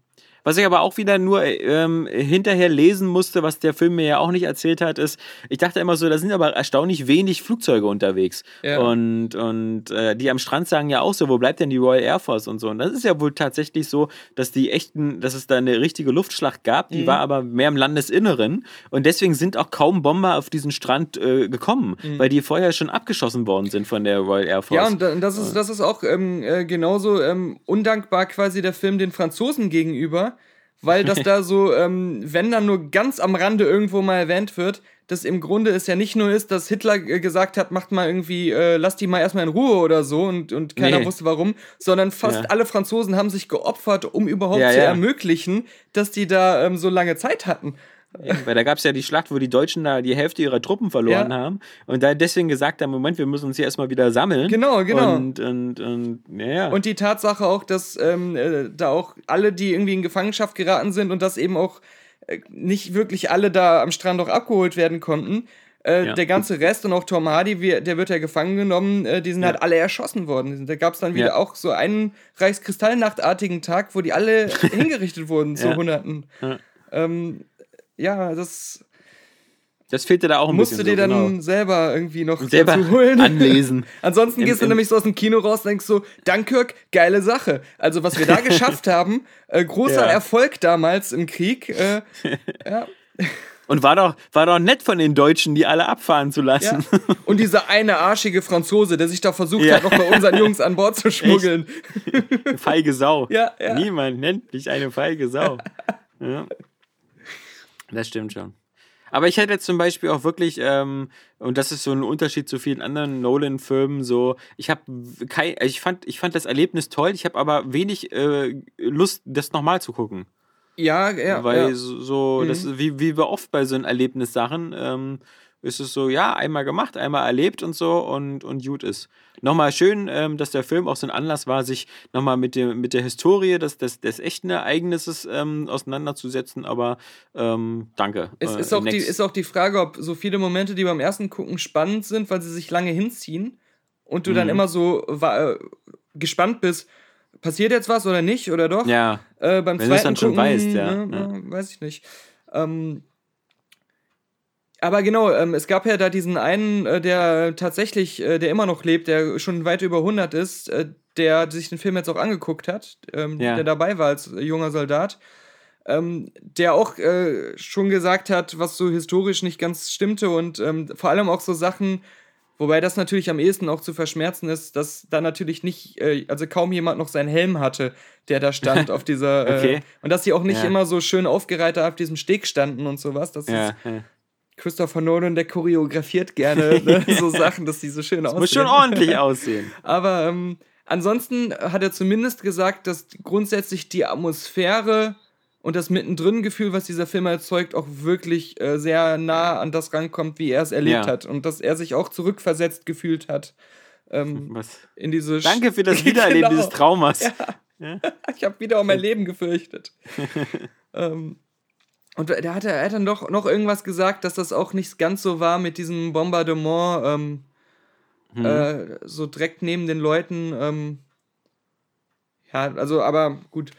Was ich aber auch wieder nur ähm, hinterher lesen musste, was der Film mir ja auch nicht erzählt hat, ist, ich dachte immer so, da sind aber erstaunlich wenig Flugzeuge unterwegs. Ja. Und, und äh, die am Strand sagen ja auch so, wo bleibt denn die Royal Air Force und so. Und das ist ja wohl tatsächlich so, dass die echten, dass es da eine richtige Luftschlacht gab, die Mhm. war aber mehr im Landesinneren. Und deswegen sind auch kaum Bomber auf diesen Strand äh, gekommen, weil die vorher schon abgeschossen worden sind von der Royal Air Force. Mhm. Ja, und das ist, das ist auch ähm, äh, genauso ähm, undankbar quasi der Film den Franzosen gegenüber, weil das da so, ähm, wenn dann nur ganz am Rande irgendwo mal erwähnt wird, dass im Grunde es ja nicht nur ist, dass Hitler äh, gesagt hat, macht mal irgendwie, äh, lasst die mal erstmal in Ruhe oder so und, und keiner Nee. wusste warum, sondern fast Ja. alle Franzosen haben sich geopfert, um überhaupt Ja, zu ja. ermöglichen, dass die da ähm, so lange Zeit hatten. Ja, weil da gab es ja die Schlacht, wo die Deutschen da die Hälfte ihrer Truppen verloren Ja. haben. Und da deswegen gesagt haben, Moment, wir müssen uns hier erstmal wieder sammeln. Genau, genau. Und, und, und ja. Und die Tatsache auch, dass ähm, äh, da auch alle, die irgendwie in Gefangenschaft geraten sind und dass eben auch äh, nicht wirklich alle da am Strand auch abgeholt werden konnten. Äh, Ja. Der ganze Rest und auch Tom Hardy, wie, der wird ja gefangen genommen, äh, die sind Ja. halt alle erschossen worden. Da gab es dann wieder Ja. auch so einen Reichskristallnachtartigen Tag, wo die alle hingerichtet wurden zu. Hunderten. Ähm, ja, das das fehlte da auch ein musst du bisschen. dir so, dann genau. selber irgendwie noch selber dazu holen. anlesen. Ansonsten gehst du nämlich so aus dem Kino raus und denkst so, Dunkirk, geile Sache. Also was wir da geschafft haben, äh, großer Ja. Erfolg damals im Krieg. Äh, ja, Und war doch, war doch nett von den Deutschen, die alle abfahren zu ja. lassen. Und dieser eine arschige Franzose, der sich da versucht Ja. hat, noch bei unseren Jungs an Bord zu schmuggeln. feige Sau. Ja, ja. Niemand nennt mich eine feige Sau. ja. Das stimmt schon. Aber ich hätte jetzt zum Beispiel auch wirklich, ähm, und das ist so ein Unterschied zu vielen anderen Nolan-Filmen, so, ich habe kein, ich fand, ich fand das Erlebnis toll, ich habe aber wenig äh, Lust, das nochmal zu gucken. Ja, ja. Weil ja. so, das ist wie, wie wir oft bei so Erlebnissachen, ähm, ist es so, ja, einmal gemacht, einmal erlebt und so und, und gut ist. Nochmal schön, ähm, dass der Film auch so ein Anlass war, sich nochmal mit, dem, mit der Historie des, des, des echten Ereignisses ähm, auseinanderzusetzen, aber ähm, danke. Es Äh, ist, auch die, ist auch die Frage, ob so viele Momente, die beim ersten Gucken spannend sind, weil sie sich lange hinziehen und du dann Mhm. immer so äh, gespannt bist, passiert jetzt was oder nicht oder doch? ja, Äh, beim Wenn du es zweiten dann schon Gucken, weißt, ja, ne, ja. weiß ich nicht. Ähm, aber genau, ähm, es gab ja da diesen einen, äh, der tatsächlich, äh, der immer noch lebt, der schon weit über 100 ist, äh, der sich den Film jetzt auch angeguckt hat, ähm, Ja. der dabei war als junger Soldat, ähm, der auch äh, schon gesagt hat, was so historisch nicht ganz stimmte und ähm, vor allem auch so Sachen, wobei das natürlich am ehesten auch zu verschmerzen ist, dass da natürlich nicht, äh, also kaum jemand noch seinen Helm hatte, der da stand auf dieser, äh, Okay. und dass sie auch nicht Ja. immer so schön aufgereiht auf diesem Steg standen und sowas. Das ja, ist ja. Christopher Nolan, der choreografiert gerne ne, so Sachen, dass die so schön aussehen. Muss schon ordentlich aussehen. Aber ähm, ansonsten hat er zumindest gesagt, dass grundsätzlich die Atmosphäre und das Mittendrin-Gefühl, was dieser Film erzeugt, auch wirklich äh, sehr nah an das rankommt, wie er es erlebt Ja. hat. Und dass er sich auch zurückversetzt gefühlt hat ähm, Was? in diese. Danke für das Genau. Wiedererleben dieses Traumas. Ich habe wieder um mein Leben gefürchtet. ähm, und der hat, er hat dann doch noch irgendwas gesagt, dass das auch nicht ganz so war mit diesem Bombardement, ähm, Mhm. äh, so direkt neben den Leuten. Ähm, ja, also, aber gut.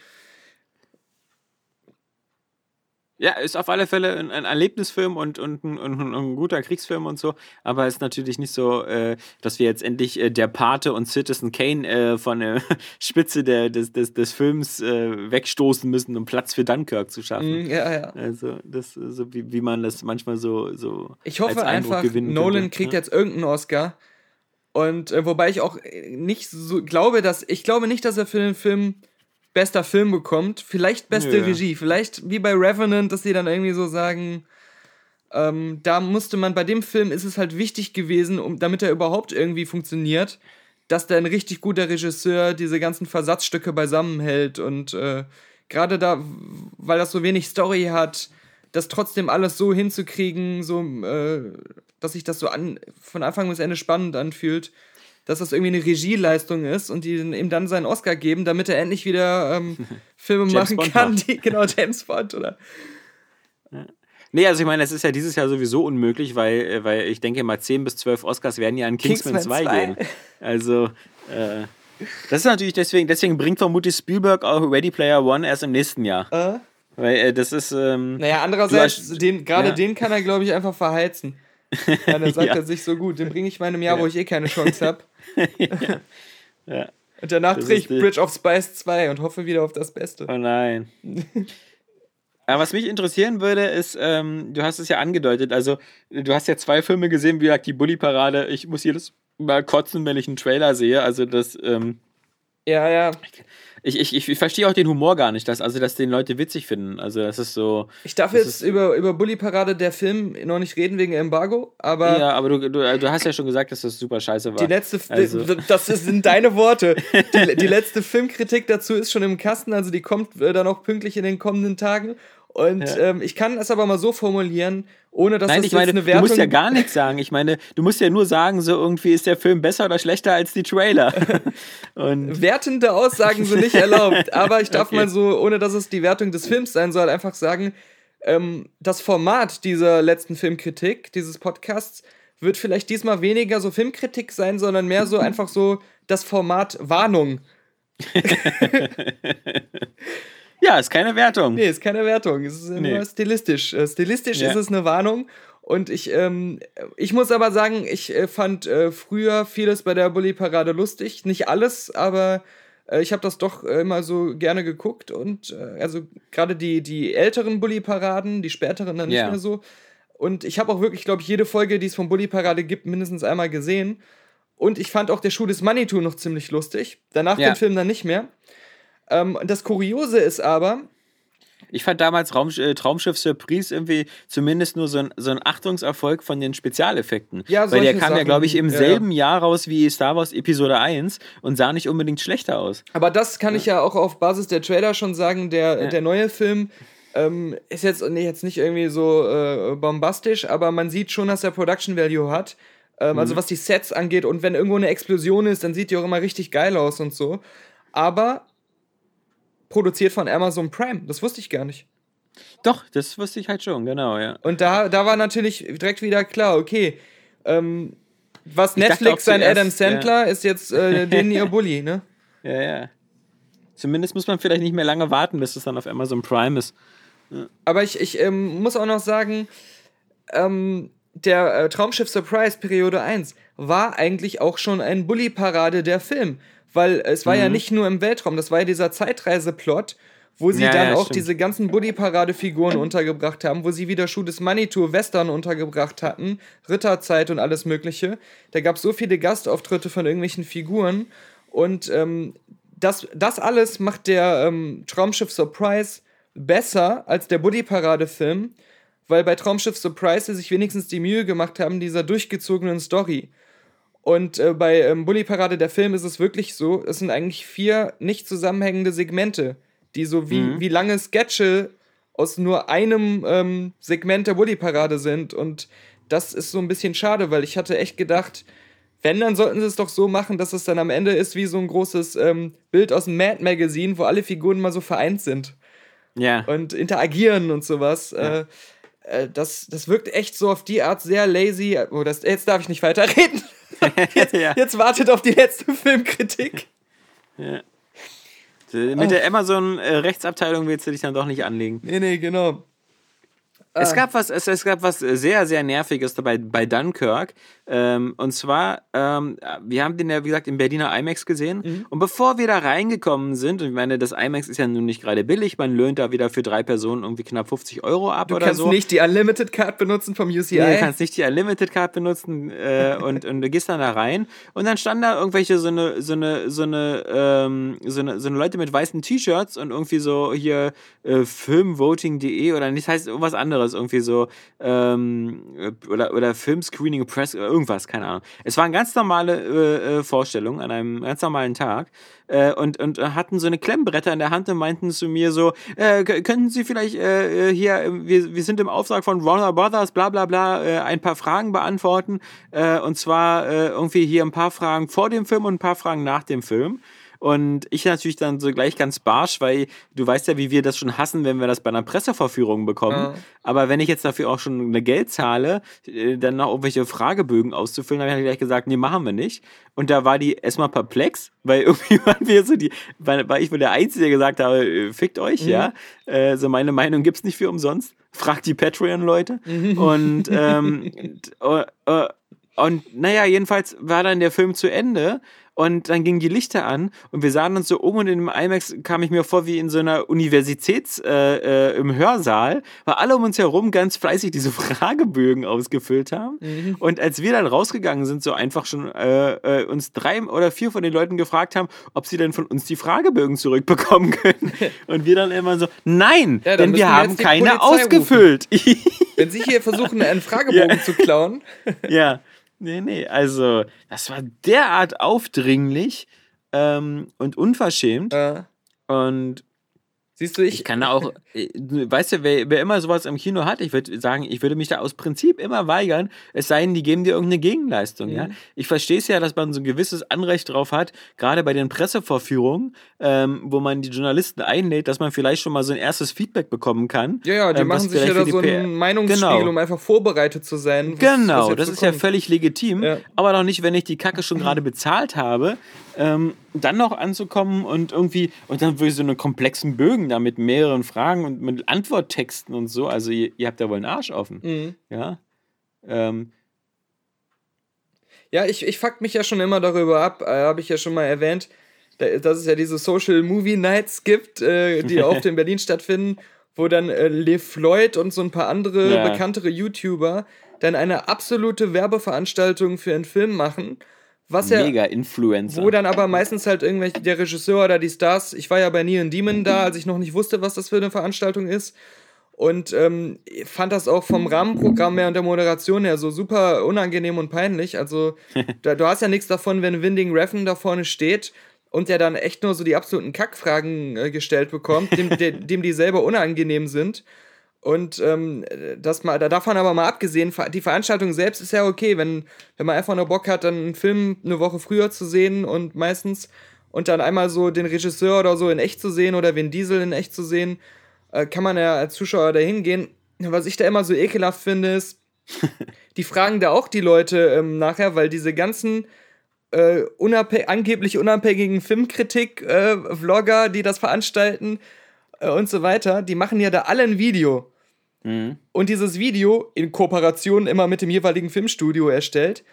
Ja, ist auf alle Fälle ein, ein Erlebnisfilm und, und, ein, und ein, guter Kriegsfilm und so, aber ist natürlich nicht so, äh, dass wir jetzt endlich äh, der Pate und Citizen Kane äh, von der Spitze der, des, des, des Films äh, wegstoßen müssen, um Platz für Dunkirk zu schaffen. Mm, ja, ja. Also, das, äh, so wie, wie man das manchmal so. so Ich hoffe einfach, Nolan kriegt ne? jetzt irgendeinen Oscar. Und äh, wobei ich auch nicht so glaube, dass. Ich glaube nicht, dass er für den Film bester Film bekommt. Vielleicht beste Nö. Regie. Vielleicht wie bei Revenant, dass sie dann irgendwie so sagen, ähm, da musste man, bei dem Film ist es halt wichtig gewesen, um, damit er überhaupt irgendwie funktioniert, dass da ein richtig guter Regisseur diese ganzen Versatzstücke beisammenhält und äh, gerade da, weil das so wenig Story hat, das trotzdem alles so hinzukriegen, so, äh, dass sich das so an, von Anfang bis Ende spannend anfühlt, dass das irgendwie eine Regieleistung ist und die ihm dann seinen Oscar geben, damit er endlich wieder ähm, Filme machen Bond kann, macht. die, genau, James Bond oder. Nee, also ich meine, es ist ja dieses Jahr sowieso unmöglich, weil, äh, weil ich denke mal 10 bis 12 Oscars werden ja an Kingsman, Kingsman 2 2. gehen. Also, äh, das ist natürlich deswegen, deswegen bringt vermutlich Spielberg auch Ready Player One erst im nächsten Jahr. Äh? Weil äh, das ist, ähm, Naja, andererseits, den, gerade ja. den kann er, glaube ich, einfach verheizen. Weil er sagt Ja. er sich so gut, den bringe ich mal in einem Jahr, wo ich eh keine Chance habe. Ja. Und danach Das drehe ich Bridge of Spice 2 und hoffe wieder auf das Beste. oh nein. Aber was mich interessieren würde, ist, ähm, du hast es ja angedeutet, also du hast ja zwei Filme gesehen, wie gesagt, die Bully-Parade. Ich muss jedes Mal kotzen, wenn ich einen Trailer sehe. Also das, ähm, Ja, ja. ich, ich, ich, ich verstehe auch den Humor gar nicht, dass, also dass den Leute witzig finden. Also das ist so. Ich darf jetzt über, über Bully Parade der Film noch nicht reden wegen Embargo, aber ja, aber du, du, du hast ja schon gesagt, dass das super scheiße war. die letzte, Also- das sind deine Worte. Die, die letzte Filmkritik dazu ist schon im Kasten, also die kommt äh, dann auch pünktlich in den kommenden Tagen. Und Ja. ähm, ich kann es aber mal so formulieren, ohne dass Nein, das ich meine, eine du Wertung musst ja gar nichts sagen. Ich meine, du musst ja nur sagen, so irgendwie ist der Film besser oder schlechter als die Trailer. Und Wertende Aussagen sind nicht erlaubt, aber ich darf Okay. mal so, ohne dass es die Wertung des Films sein soll, einfach sagen, ähm, das Format dieser letzten Filmkritik, dieses Podcasts, wird vielleicht diesmal weniger so Filmkritik sein, sondern mehr so einfach so das Format Warnung. Ja, ist keine Wertung. Nee, ist keine Wertung, es ist Nee. nur stilistisch. Äh, stilistisch Ja. ist es eine Warnung. Und ich, ähm, ich muss aber sagen, ich äh, fand äh, früher vieles bei der Bully-Parade lustig. Nicht alles, aber äh, ich habe das doch äh, immer so gerne geguckt. Und äh, also gerade die, die älteren Bully-Paraden, die späteren dann nicht Ja. mehr so. Und ich habe auch wirklich, glaube ich, jede Folge, die es von Bully-Parade gibt, mindestens einmal gesehen. Und ich fand auch der Schuh des Manitou noch ziemlich lustig. Danach Ja. den Film dann nicht mehr. Ähm, das Kuriose ist aber, Ich fand damals Raum, äh, Traumschiff Surprise irgendwie zumindest nur so ein, so ein Achtungserfolg von den Spezialeffekten. Ja, Weil der kam ja, Sachen, glaube ich, im ja, ja. selben Jahr raus wie Star Wars Episode 1 und sah nicht unbedingt schlechter aus. Aber das kann ich ja auch auf Basis der Trailer schon sagen. Der, Ja. der neue Film ähm, ist jetzt, nee, jetzt nicht irgendwie so äh, bombastisch, aber man sieht schon, dass er Production Value hat. Ähm, Mhm. Also was die Sets angeht. Und wenn irgendwo eine Explosion ist, dann sieht die auch immer richtig geil aus und so. Aber produziert von Amazon Prime. Das wusste ich gar nicht. Doch, das wusste ich halt schon, genau, ja. Und da, da war natürlich direkt wieder klar, okay, ähm, was dachte Netflix sein Adam Sandler ist jetzt äh, den ihr Bully, ne? Ja, ja. Zumindest muss man vielleicht nicht mehr lange warten, bis es dann auf Amazon Prime ist. Aber ich, ich ähm, muss auch noch sagen, ähm, der äh, Traumschiff Surprise Periode 1 war eigentlich auch schon ein Bully-Parade der Film. Weil es war Mhm. ja nicht nur im Weltraum, das war ja dieser Zeitreiseplot, wo sie Ja, dann ja, auch stimmt. diese ganzen Bully-Parade-Figuren untergebracht haben, wo sie wieder Schuh des Manitou Western untergebracht hatten, Ritterzeit und alles Mögliche. Da gab es so viele Gastauftritte von irgendwelchen Figuren. Und ähm, das, das alles macht der ähm, Traumschiff Surprise besser als der Bully-Parade-Film, weil bei Traumschiff Surprise sie sich wenigstens die Mühe gemacht haben, dieser durchgezogenen Story. Und äh, bei ähm, Bully Parade der Film ist es wirklich so, es sind eigentlich vier nicht zusammenhängende Segmente, die so wie, Mhm. wie lange Sketche aus nur einem ähm, Segment der Bully Parade sind. Und das ist so ein bisschen schade, weil ich hatte echt gedacht, wenn, dann sollten sie es doch so machen, dass es dann am Ende ist wie so ein großes ähm, Bild aus dem Mad Magazine, wo alle Figuren mal so vereint sind Ja. und interagieren und sowas. Äh, äh, das, das wirkt echt so auf die Art sehr lazy. Oh, das, jetzt darf ich nicht weiterreden. Jetzt, Ja. jetzt wartet auf die letzte Filmkritik. Mit der Amazon-Rechtsabteilung willst du dich dann doch nicht anlegen. Nee, nee, genau. Es gab was, es, es gab was sehr, sehr Nerviges dabei bei Dunkirk. Ähm, und zwar, ähm, wir haben den ja, wie gesagt, im Berliner IMAX gesehen. Mhm. Und bevor wir da reingekommen sind, und ich meine, das IMAX ist ja nun nicht gerade billig, man löhnt da wieder für drei Personen irgendwie knapp 50 Euro ab Du oder kannst so. nicht die Unlimited Card benutzen vom UCI. Nee, du kannst nicht die Unlimited Card benutzen äh, und, und du gehst dann da rein und dann standen da irgendwelche so eine, so eine, so eine, ähm, so eine, so eine Leute mit weißen T-Shirts und irgendwie so hier äh, filmvoting.de oder nicht, heißt irgendwas anderes, irgendwie so ähm, oder, oder Filmscreening Press, irgendwas, keine Ahnung. Es war eine ganz normale äh, äh, Vorstellung an einem ganz normalen Tag äh, und, und hatten so eine Klemmbretter in der Hand und meinten zu mir so, äh, könnten Sie vielleicht äh, äh, hier, äh, wir, wir sind im Auftrag von Warner Brothers, bla bla bla, äh, ein paar Fragen beantworten äh, und zwar äh, irgendwie hier ein paar Fragen vor dem Film und ein paar Fragen nach dem Film. Und ich natürlich dann so gleich ganz barsch, weil du weißt ja, wie wir das schon hassen, wenn wir das bei einer Presseverführung bekommen. Ja. Aber wenn ich jetzt dafür auch schon eine Geld zahle, äh, dann noch irgendwelche Fragebögen auszufüllen, habe ich gleich gesagt, nee, machen wir nicht. Und da war die erstmal perplex, weil irgendwie waren wir so die, weil, weil ich wohl der Einzige, der gesagt habe, äh, fickt euch, ja. Äh, so meine Meinung gibt's nicht für umsonst. Fragt die Patreon-Leute. Und, ähm, und, äh, und naja, jedenfalls war dann der Film zu Ende und dann gingen die Lichter an und wir sahen uns so um und in dem IMAX kam ich mir vor wie in so einer Universitäts äh, äh, im Hörsaal, weil alle um uns herum ganz fleißig diese Fragebögen ausgefüllt haben. Und als wir dann rausgegangen sind, so einfach schon äh, äh, uns drei oder vier von den Leuten gefragt haben, ob sie denn von uns die Fragebögen zurückbekommen können. Und wir dann immer so, nein, Ja, denn wir haben keine Polizei ausgefüllt. Wenn Sie hier versuchen, einen Fragebogen Ja. zu klauen, Ja, nee, nee, also das war derart aufdringlich ähm, und unverschämt. äh, Und siehst du, ich, ich kann da auch, äh, du weißt ja, wer, wer immer sowas im Kino hat, ich würde sagen, ich würde mich da aus Prinzip immer weigern, es sei denn, die geben dir irgendeine Gegenleistung. Ja? Ich verstehe es ja, dass man so ein gewisses Anrecht drauf hat, gerade bei den Pressevorführungen, ähm, wo man die Journalisten einlädt, dass man vielleicht schon mal so ein erstes Feedback bekommen kann. ja, ja, die ähm, was machen sich ja da so PR einen Meinungsspiegel, Genau. um einfach vorbereitet zu sein. was- was Genau, jetzt das ist ja kommt. völlig legitim, Ja. aber doch nicht, wenn ich die Kacke schon gerade bezahlt habe, ähm, dann noch anzukommen und irgendwie, und dann wirklich so einen komplexen Bögen da mit mehreren Fragen und mit Antworttexten und so, also ihr, ihr habt ja wohl einen Arsch offen, Mhm. ja. Ähm, Ja, ich, ich fuck mich ja schon immer darüber ab, äh, habe ich ja schon mal erwähnt, da- dass es ja diese Social Movie Nights gibt, äh, die oft in Berlin stattfinden, wo dann äh, Le Floyd und so ein paar andere Ja. bekanntere YouTuber dann eine absolute Werbeveranstaltung für einen Film machen, was ja mega Influencer. wo dann aber meistens halt irgendwelche, der Regisseur oder die Stars, ich war ja bei Neon Demon da, als ich noch nicht wusste, was das für eine Veranstaltung ist. Und ähm, fand das auch vom Rahmenprogramm her und der Moderation her so super unangenehm und peinlich. Also, da, du hast ja nichts davon, wenn Winding Refn da vorne steht und der dann echt nur so die absoluten Kackfragen äh, gestellt bekommt, dem, de, dem die selber unangenehm sind. Und ähm, das mal, da davon aber mal abgesehen, die Veranstaltung selbst ist ja okay, wenn, wenn man einfach nur Bock hat, dann einen Film eine Woche früher zu sehen und meistens und dann einmal so den Regisseur oder so in echt zu sehen oder Vin Diesel in echt zu sehen, äh, kann man ja als Zuschauer da hingehen. Was ich da immer so ekelhaft finde, ist, die fragen da auch die Leute ähm, nachher, weil diese ganzen äh, unabhä angeblich unabhängigen Filmkritik-Vlogger, die das veranstalten äh, und so weiter, die machen ja da alle ein Video. Mhm. Und dieses Video, in Kooperation immer mit dem jeweiligen Filmstudio erstellt,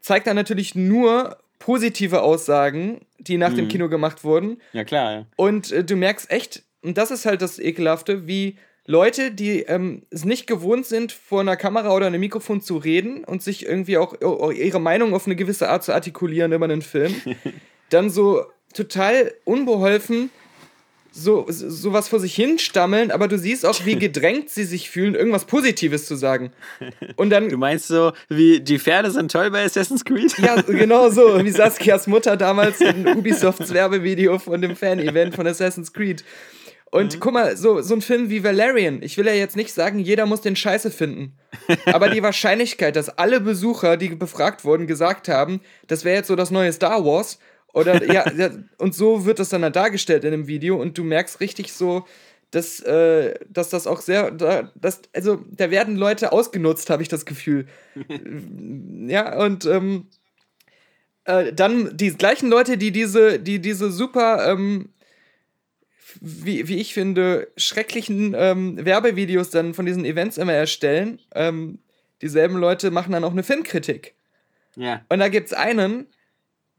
zeigt dann natürlich nur positive Aussagen, die nach dem Kino gemacht wurden. Ja, klar. Ja. Und äh, du merkst echt, und das ist halt das Ekelhafte, wie Leute, die ähm, es nicht gewohnt sind, vor einer Kamera oder einem Mikrofon zu reden und sich irgendwie auch auch ihre Meinung auf eine gewisse Art zu artikulieren über einen Film, dann so total unbeholfen so so- sowas vor sich hinstammeln, aber du siehst auch, wie gedrängt sie sich fühlen, irgendwas Positives zu sagen. Und dann Du meinst so, wie die Pferde sind toll bei Assassin's Creed? Ja, genau so, wie Saskias Mutter damals in Ubisofts Werbevideo von dem Fan-Event von Assassin's Creed. Und guck mal, so, so ein Film wie Valerian, ich will ja jetzt nicht sagen, jeder muss den Scheiße finden. Aber die Wahrscheinlichkeit, dass alle Besucher, die befragt wurden, gesagt haben, das wäre jetzt so das neue Star Wars, oder ja, und so wird das dann halt dargestellt in dem Video und du merkst richtig so, dass, äh, dass das auch sehr, da, das, also da werden Leute ausgenutzt, habe ich das Gefühl. ja, und ähm, äh, dann die gleichen Leute, die diese, die diese super ähm, wie, wie ich finde, schrecklichen ähm, Werbevideos dann von diesen Events immer erstellen. Ähm, dieselben Leute machen dann auch eine Filmkritik. Ja. Und da gibt es einen,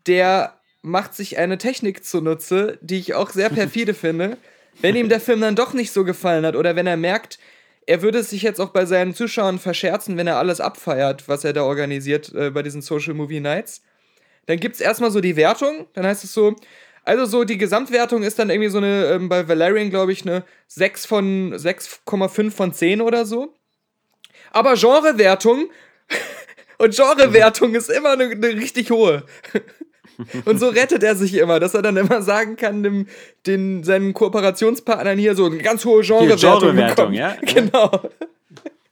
der macht sich eine Technik zunutze, die ich auch sehr perfide finde. Wenn ihm der Film dann doch nicht so gefallen hat oder wenn er merkt, er würde es sich jetzt auch bei seinen Zuschauern verscherzen, wenn er alles abfeiert, was er da organisiert äh, bei diesen Social Movie Nights. Dann gibt es erstmal so die Wertung, dann heißt es so, also so die Gesamtwertung ist dann irgendwie so eine, ähm, bei Valerian glaube ich, eine 6 von 6,5 von 10 oder so. Aber Genrewertung und Genrewertung ist immer eine, eine richtig hohe. Und so rettet er sich immer, dass er dann immer sagen kann, dem, den, seinen Kooperationspartnern hier so eine ganz hohe Genrewertung. Genrewertung, ja? Genau.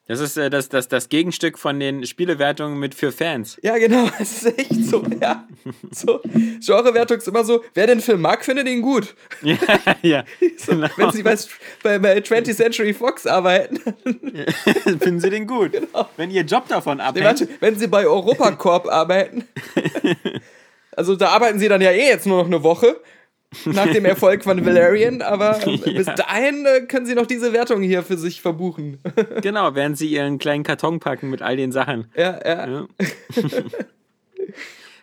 Das ist äh, das, das, das Gegenstück von den Spielewertungen mit für Fans. Ja, genau, es ist echt so, ja. So, Genrewertung ist immer so, wer den Film mag, findet ihn gut. Ja, ja. genau. Wenn sie bei, bei, bei 20th Century Fox arbeiten, Finden Sie den gut. Wenn Ihr Job davon nee, abhängt. warte, wenn sie bei Europacorp arbeiten, also da arbeiten sie dann ja eh jetzt nur noch eine Woche nach dem Erfolg von Valerian, aber bis dahin äh, können sie noch diese Wertung hier für sich verbuchen. Genau, während Sie Ihren kleinen Karton packen mit all den Sachen. ja, ja. Ja.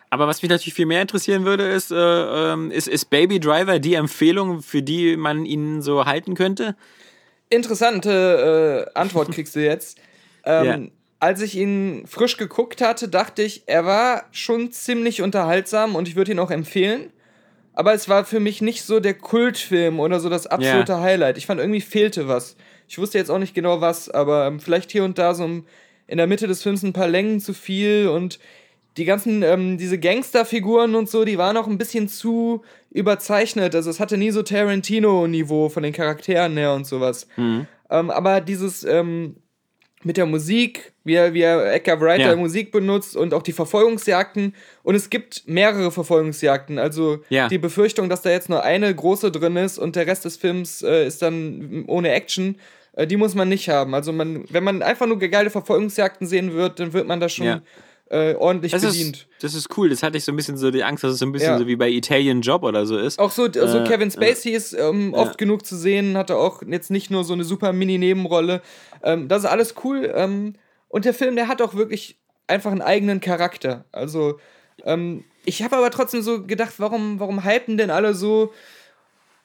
Aber was mich natürlich viel mehr interessieren würde, ist, äh, ähm, ist, ist Baby Driver die Empfehlung, für die man ihn so halten könnte? Interessante äh, Antwort kriegst du jetzt. Ähm, Ja. Als ich ihn frisch geguckt hatte, dachte ich, er war schon ziemlich unterhaltsam und ich würde ihn auch empfehlen. Aber es war für mich nicht so der Kultfilm oder so das absolute Highlight. Ich fand irgendwie fehlte was. Ich wusste jetzt auch nicht genau was, aber ähm, vielleicht hier und da so in der Mitte des Films ein paar Längen zu viel und die ganzen, ähm, diese Gangsterfiguren und so, die waren auch ein bisschen zu überzeichnet. Also es hatte nie so Tarantino-Niveau von den Charakteren her und sowas. Ähm, aber dieses ähm, mit der Musik, wie er, wie er Edgar Writer Ja. Musik benutzt und auch die Verfolgungsjagden. Und es gibt mehrere Verfolgungsjagden. Also Ja. die Befürchtung, dass da jetzt nur eine große drin ist und der Rest des Films äh, ist dann ohne Action, äh, die muss man nicht haben. Also man, wenn man einfach nur geile Verfolgungsjagden sehen wird, dann wird man da schon Ja. Äh, ordentlich Das bedient. ist, das ist cool. Das hatte ich so ein bisschen so die Angst, dass es so ein bisschen Ja. so wie bei Italian Job oder so ist. Auch so, so Äh, Kevin Spacey ist ähm, oft genug zu sehen, hatte auch jetzt nicht nur so eine super Mini-Nebenrolle. Ähm, das ist alles cool. Ähm, und der Film, der hat auch wirklich einfach einen eigenen Charakter. Also, ähm, ich habe aber trotzdem so gedacht, warum, warum hypen denn alle so?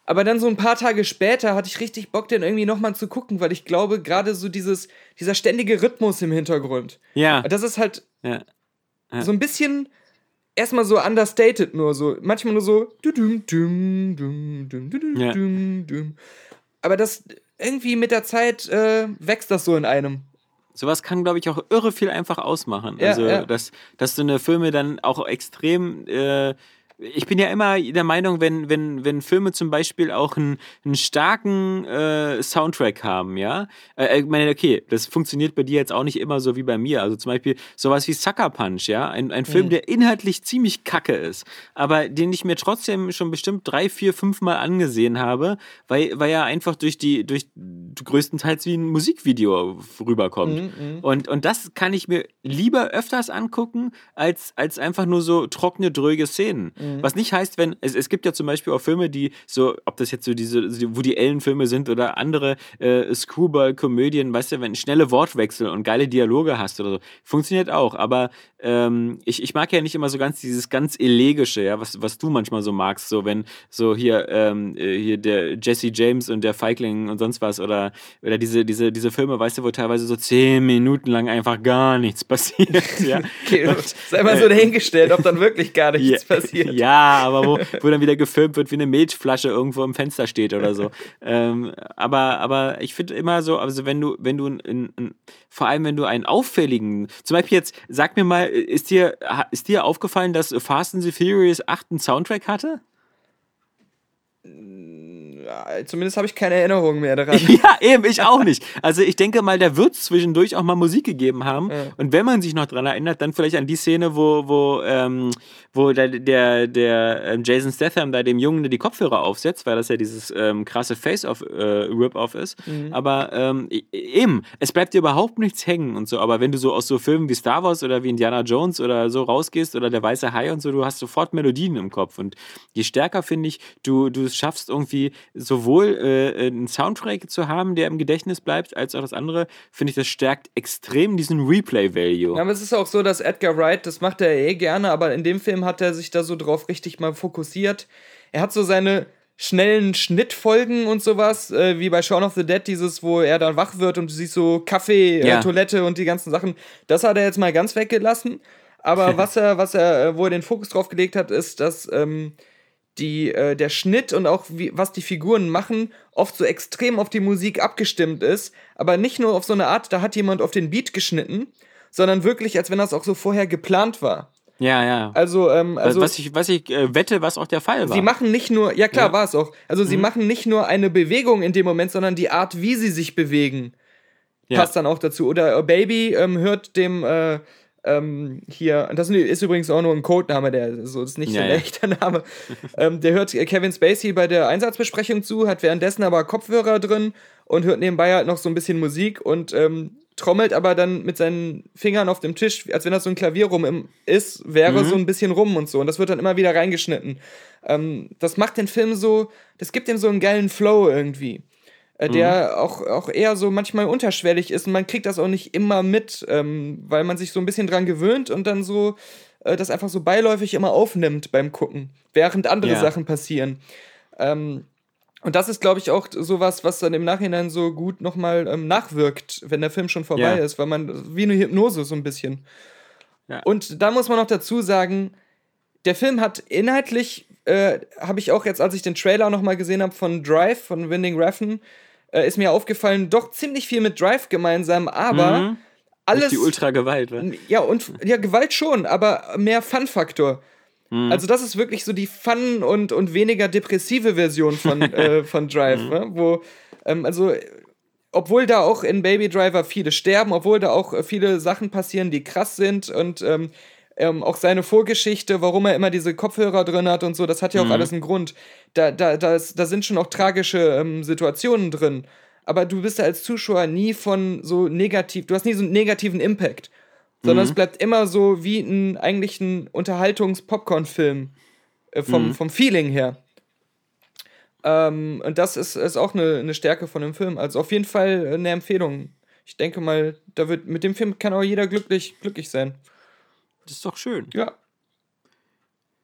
Aber dann so ein paar Tage später hatte ich richtig Bock, den irgendwie nochmal zu gucken, weil ich glaube, gerade so dieses, dieser ständige Rhythmus im Hintergrund, Ja. das ist halt ja. Ja. so ein bisschen erstmal so understated nur so. Manchmal nur so. Ja. Aber das irgendwie mit der Zeit äh, wächst das so in einem. Sowas kann, glaube ich, auch irre viel einfach ausmachen. Ja, also, ja. Dass, dass so eine Filme dann auch extrem. Äh, ich bin ja immer der Meinung, wenn, wenn, wenn Filme zum Beispiel auch einen, einen starken äh, Soundtrack haben, ja. Äh, ich meine, okay, das funktioniert bei dir jetzt auch nicht immer so wie bei mir. Also zum Beispiel sowas wie Sucker Punch, ja. Ein, ein Film, Mhm. der inhaltlich ziemlich kacke ist, aber den ich mir trotzdem schon bestimmt drei, vier, fünf Mal angesehen habe, weil, weil er einfach durch die, durch größtenteils wie ein Musikvideo rüberkommt. Mhm, Und, und das kann ich mir lieber öfters angucken, als, als einfach nur so trockene, dröge Szenen. Mhm. Was nicht heißt, wenn, es, es gibt ja zum Beispiel auch Filme, die so, ob das jetzt so diese, so Woody Allen-Filme sind oder andere äh, Screwball-Komödien, weißt du, wenn schnelle Wortwechsel und geile Dialoge hast oder so, funktioniert auch. Aber ähm, ich, ich mag ja nicht immer so ganz dieses ganz Elegische, ja, was, was du manchmal so magst, so wenn so hier, ähm, äh, hier der Jesse James und der Feigling und sonst was oder, oder diese, diese, diese Filme, weißt du, wo teilweise so zehn Minuten lang einfach gar nichts passiert. Ja. Okay, Und, sei mal so dahingestellt, ob dann wirklich gar nichts passiert. Ja, aber wo, wo dann wieder gefilmt wird, wie eine Milchflasche irgendwo im Fenster steht oder so. ähm, aber, aber ich finde immer so, also wenn du, wenn du in, in, vor allem wenn du einen auffälligen, zum Beispiel jetzt, sag mir mal, ist dir, ist dir aufgefallen, dass Fast and the Furious 8 einen Soundtrack hatte? Ja, Zumindest habe ich keine Erinnerung mehr daran. Ja, eben, ich auch nicht. Also ich denke mal, da wird es zwischendurch auch mal Musik gegeben haben. Ja. Und wenn man sich noch dran erinnert, dann vielleicht an die Szene, wo, wo, ähm, wo der, der, der ähm, Jason Statham da dem Jungen die Kopfhörer aufsetzt, weil das ja dieses ähm, krasse Face-Off-Rip-Off ist. Aber ähm, e- eben, es bleibt dir überhaupt nichts hängen und so. Aber wenn du so aus so Filmen wie Star Wars oder wie Indiana Jones oder so rausgehst oder der weiße Hai und so, du hast sofort Melodien im Kopf. Und je stärker, finde ich, du, du es schaffst, irgendwie sowohl äh, einen Soundtrack zu haben, der im Gedächtnis bleibt, als auch das andere, finde ich, das stärkt extrem diesen Replay-Value. Ja, aber es ist auch so, dass Edgar Wright, das macht er eh gerne, aber in dem Film hat er sich da so drauf richtig mal fokussiert. Er hat so seine schnellen Schnittfolgen und sowas, äh, wie bei Shaun of the Dead, dieses, wo er dann wach wird und du siehst so Kaffee, Ja. äh, Toilette und die ganzen Sachen. Das hat er jetzt mal ganz weggelassen. Aber was er, was er, äh, wo er den Fokus drauf gelegt hat, ist, dass ähm, die, äh, der Schnitt und auch wie, was die Figuren machen, oft so extrem auf die Musik abgestimmt ist. Aber nicht nur auf so eine Art, da hat jemand auf den Beat geschnitten, sondern wirklich, als wenn das auch so vorher geplant war. Ja, ja. Also, ähm, also was ich, was ich äh, wette, was auch der Fall war. Sie machen nicht nur, ja klar, Ja. Mhm. war es auch. Also sie machen nicht nur eine Bewegung in dem Moment, sondern die Art, wie sie sich bewegen, Ja. passt dann auch dazu. Oder äh, Baby ähm, hört dem äh, ähm, hier, das ist übrigens auch nur ein Codename, der so ist nicht Ja, ein ja. echter Name. ähm, der hört Kevin Spacey bei der Einsatzbesprechung zu, hat währenddessen aber Kopfhörer drin und hört nebenbei halt noch so ein bisschen Musik und ähm, trommelt aber dann mit seinen Fingern auf dem Tisch, als wenn das so ein Klavier rum ist, wäre so ein bisschen rum und so. Und das wird dann immer wieder reingeschnitten. Ähm, das macht den Film so, das gibt ihm so einen geilen Flow irgendwie. Äh, der auch, auch eher so manchmal unterschwellig ist und man kriegt das auch nicht immer mit, ähm, weil man sich so ein bisschen dran gewöhnt und dann so äh, das einfach so beiläufig immer aufnimmt beim Gucken, während andere Ja. Sachen passieren. Ähm, und das ist, glaube ich, auch sowas, was dann im Nachhinein so gut nochmal ähm, nachwirkt, wenn der Film schon vorbei Ja. ist, weil man wie eine Hypnose so ein bisschen. Ja. Und da muss man noch dazu sagen, der Film hat inhaltlich, äh, habe ich auch jetzt, als ich den Trailer nochmal gesehen habe von Drive, von Winding Refn, äh, ist mir aufgefallen, doch ziemlich viel mit Drive gemeinsam, aber Mhm. alles. die Ultra-Gewalt, wa? Ja, und ja, Gewalt schon, aber mehr Fun-Faktor. Mhm. Also, das ist wirklich so die Fun- und, und weniger depressive Version von, äh, von Drive, Mhm. ne? wo, ähm, also, äh, obwohl da auch in Baby Driver viele sterben, obwohl da auch äh, viele Sachen passieren, die krass sind und ähm, ähm, auch seine Vorgeschichte, warum er immer diese Kopfhörer drin hat und so, das hat ja auch alles einen Grund. Da, da, da, ist, da sind schon auch tragische ähm, Situationen drin. Aber du bist ja als Zuschauer nie von so negativ, du hast nie so einen negativen Impact. Sondern es bleibt immer so wie ein eigentlich ein Unterhaltungs-Popcorn-Film äh, vom, vom Feeling her. Ähm, und das ist, ist auch eine, eine Stärke von dem Film. Also auf jeden Fall eine Empfehlung. Ich denke mal, da wird mit dem Film kann auch jeder glücklich, glücklich sein. Das ist doch schön. Ja.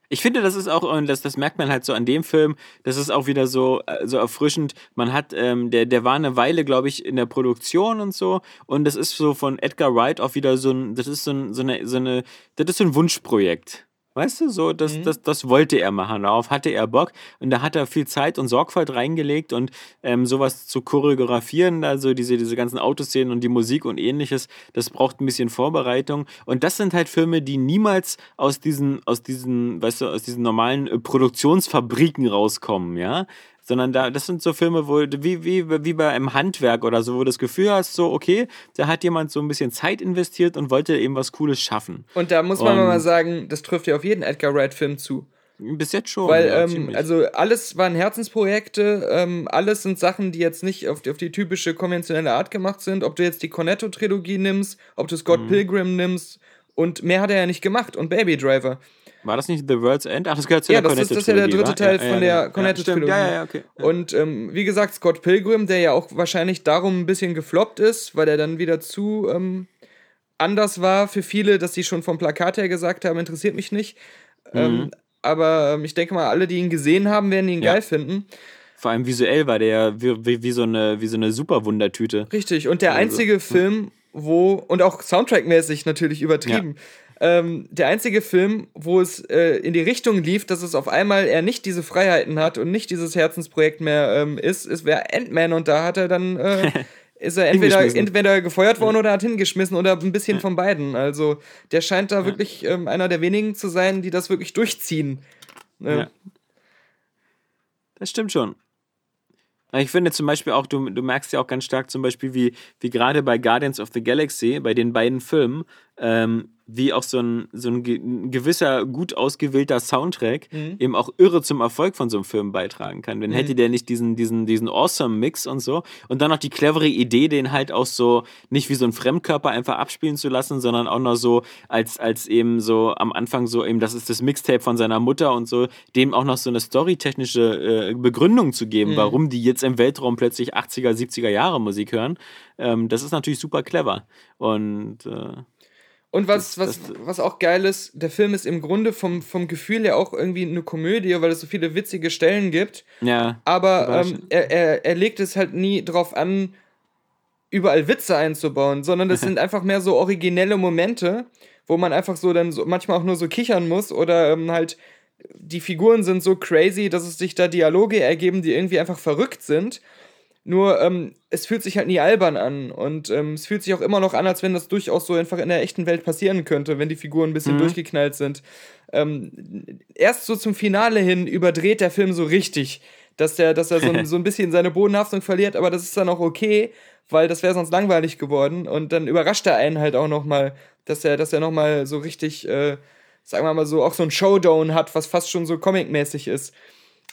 Ich finde, das ist auch, und das, das merkt man halt so an dem Film, das ist auch wieder so, äh, so erfrischend. Man hat, ähm, der, der war eine Weile, glaube ich, in der Produktion und so. Und das ist so von Edgar Wright auch wieder so ein, das ist so, ein, so, eine, so eine, das ist so ein Wunschprojekt. Weißt du, so, das, das, das wollte er machen, darauf hatte er Bock und da hat er viel Zeit und Sorgfalt reingelegt und ähm, sowas zu choreografieren, also diese, diese ganzen Autoszenen und die Musik und ähnliches, das braucht ein bisschen Vorbereitung. Und das sind halt Filme, die niemals aus diesen, aus diesen, weißt du, aus diesen normalen äh, Produktionsfabriken rauskommen, ja, sondern da, das sind so Filme, wo, wie, wie, wie bei einem Handwerk oder so, wo du das Gefühl hast, so, okay, da hat jemand so ein bisschen Zeit investiert und wollte eben was Cooles schaffen. Und da muss man Und- mal sagen, das trifft ja auf jeden Edgar Wright-Film zu. Bis jetzt schon. Weil, ja, ähm, also alles waren Herzensprojekte, ähm, alles sind Sachen, die jetzt nicht auf die, auf die typische konventionelle Art gemacht sind. Ob du jetzt die Cornetto-Trilogie nimmst, ob du Scott Mhm. Pilgrim nimmst und mehr hat er ja nicht gemacht und Baby Driver. War das nicht The World's End? Ach, das gehört zu Ja, der das ist, das ist ja der dritte Cornetto-Trilogie, Teil wa? von ja, der ja, ja. Ja, ja, ja, okay. Ja. Und ähm, wie gesagt, Scott Pilgrim, der ja auch wahrscheinlich darum ein bisschen gefloppt ist, weil er dann wieder zu ähm, anders war für viele, dass sie schon vom Plakat her gesagt haben, interessiert mich nicht. Ähm, aber ähm, ich denke mal, alle, die ihn gesehen haben, werden ihn Ja. geil finden. Vor allem visuell war der wie, wie, wie so eine, wie so eine Superwundertüte. Richtig. Und der Also, einzige Film, wo, und auch soundtrackmäßig natürlich übertrieben, ähm, der einzige Film, wo es äh, in die Richtung lief, dass es auf einmal er nicht diese Freiheiten hat und nicht dieses Herzensprojekt mehr ähm, ist, ist wäre Ant-Man und da hat er dann. Äh, Ist er entweder, entweder gefeuert worden oder hat hingeschmissen oder ein bisschen von beiden. Also der scheint da wirklich ähm, einer der wenigen zu sein, die das wirklich durchziehen. Ja. Das stimmt schon. Ich finde zum Beispiel auch, du, du merkst ja auch ganz stark zum Beispiel, wie, wie gerade bei Guardians of the Galaxy, bei den beiden Filmen, ähm, wie auch so ein, so ein ge- ein gewisser, gut ausgewählter Soundtrack eben auch irre zum Erfolg von so einem Film beitragen kann. Wenn hätte der nicht diesen, diesen, diesen Awesome-Mix und so und dann noch die clevere Idee, den halt auch so nicht wie so ein Fremdkörper einfach abspielen zu lassen, sondern auch noch so als, als eben so am Anfang so eben, das ist das Mixtape von seiner Mutter und so, dem auch noch so eine storytechnische äh, Begründung zu geben, warum die jetzt im Weltraum plötzlich 80er, 70er Jahre Musik hören. Ähm, das ist natürlich super clever. Und äh, Und was, was, was auch geil ist, der Film ist im Grunde vom, vom Gefühl her auch irgendwie eine Komödie, weil es so viele witzige Stellen gibt. ja. Aber ähm, er, er, er legt es halt nie drauf an, überall Witze einzubauen, sondern das sind einfach mehr so originelle Momente, wo man einfach so dann so manchmal auch nur so kichern muss oder ähm, halt die Figuren sind so crazy, dass es sich da Dialoge ergeben, die irgendwie einfach verrückt sind. Nur ähm, es fühlt sich halt nie albern an und ähm, es fühlt sich auch immer noch an, als wenn das durchaus so einfach in der echten Welt passieren könnte, wenn die Figuren ein bisschen durchgeknallt sind. Ähm, erst so zum Finale hin überdreht der Film so richtig, dass der, dass er so, ein- so ein bisschen seine Bodenhaftung verliert, aber das ist dann auch okay, weil das wäre sonst langweilig geworden und dann überrascht er einen halt auch noch mal, dass er, dass er noch mal so richtig, äh, sagen wir mal so, auch so ein Showdown hat, was fast schon so comicmäßig ist.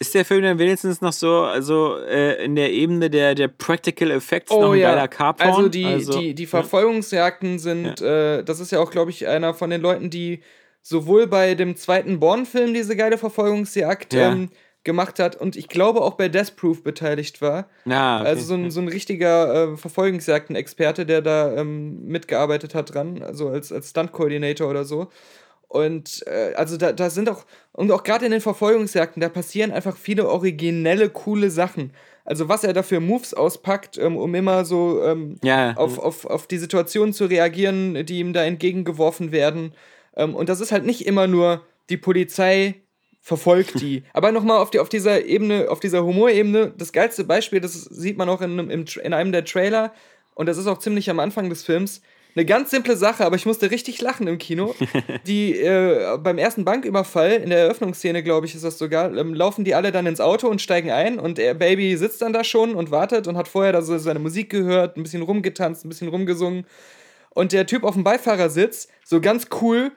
Ist der Film dann wenigstens noch so, also äh, in der Ebene der, der Practical Effects noch Oh ein ja, geiler Carporn? also die, die, die Verfolgungsjagden sind, äh, das ist ja auch, glaube ich, einer von den Leuten, die sowohl bei dem zweiten Born-Film diese geile Verfolgungsjagd Ja. ähm, gemacht hat und ich glaube auch bei Death Proof beteiligt war. Na, okay. Also so ein, so ein richtiger äh, Verfolgungsjagden-Experte, der da ähm, mitgearbeitet hat dran, also als, als Stunt-Coordinator oder so. Und äh, also da, da sind auch, und auch gerade in den Verfolgungsjagden, da passieren einfach viele originelle, coole Sachen. Also was er da für Moves auspackt, ähm, um immer so ähm, Ja. auf, auf, auf die Situationen zu reagieren, die ihm da entgegengeworfen werden. Ähm, und das ist halt nicht immer nur die Polizei verfolgt die. Aber nochmal auf, die, auf dieser Ebene, auf dieser Humorebene, das geilste Beispiel, das sieht man auch in, Tra- in einem der Trailer, und das ist auch ziemlich am Anfang des Films. Eine ganz simple Sache, aber ich musste richtig lachen im Kino. Die äh, beim ersten Banküberfall, in der Eröffnungsszene, glaube ich, ist das sogar, ähm, laufen die alle dann ins Auto und steigen ein und der Baby sitzt dann da schon und wartet und hat vorher da so seine Musik gehört, ein bisschen rumgetanzt, ein bisschen rumgesungen. Und der Typ auf dem Beifahrersitz, so ganz cool,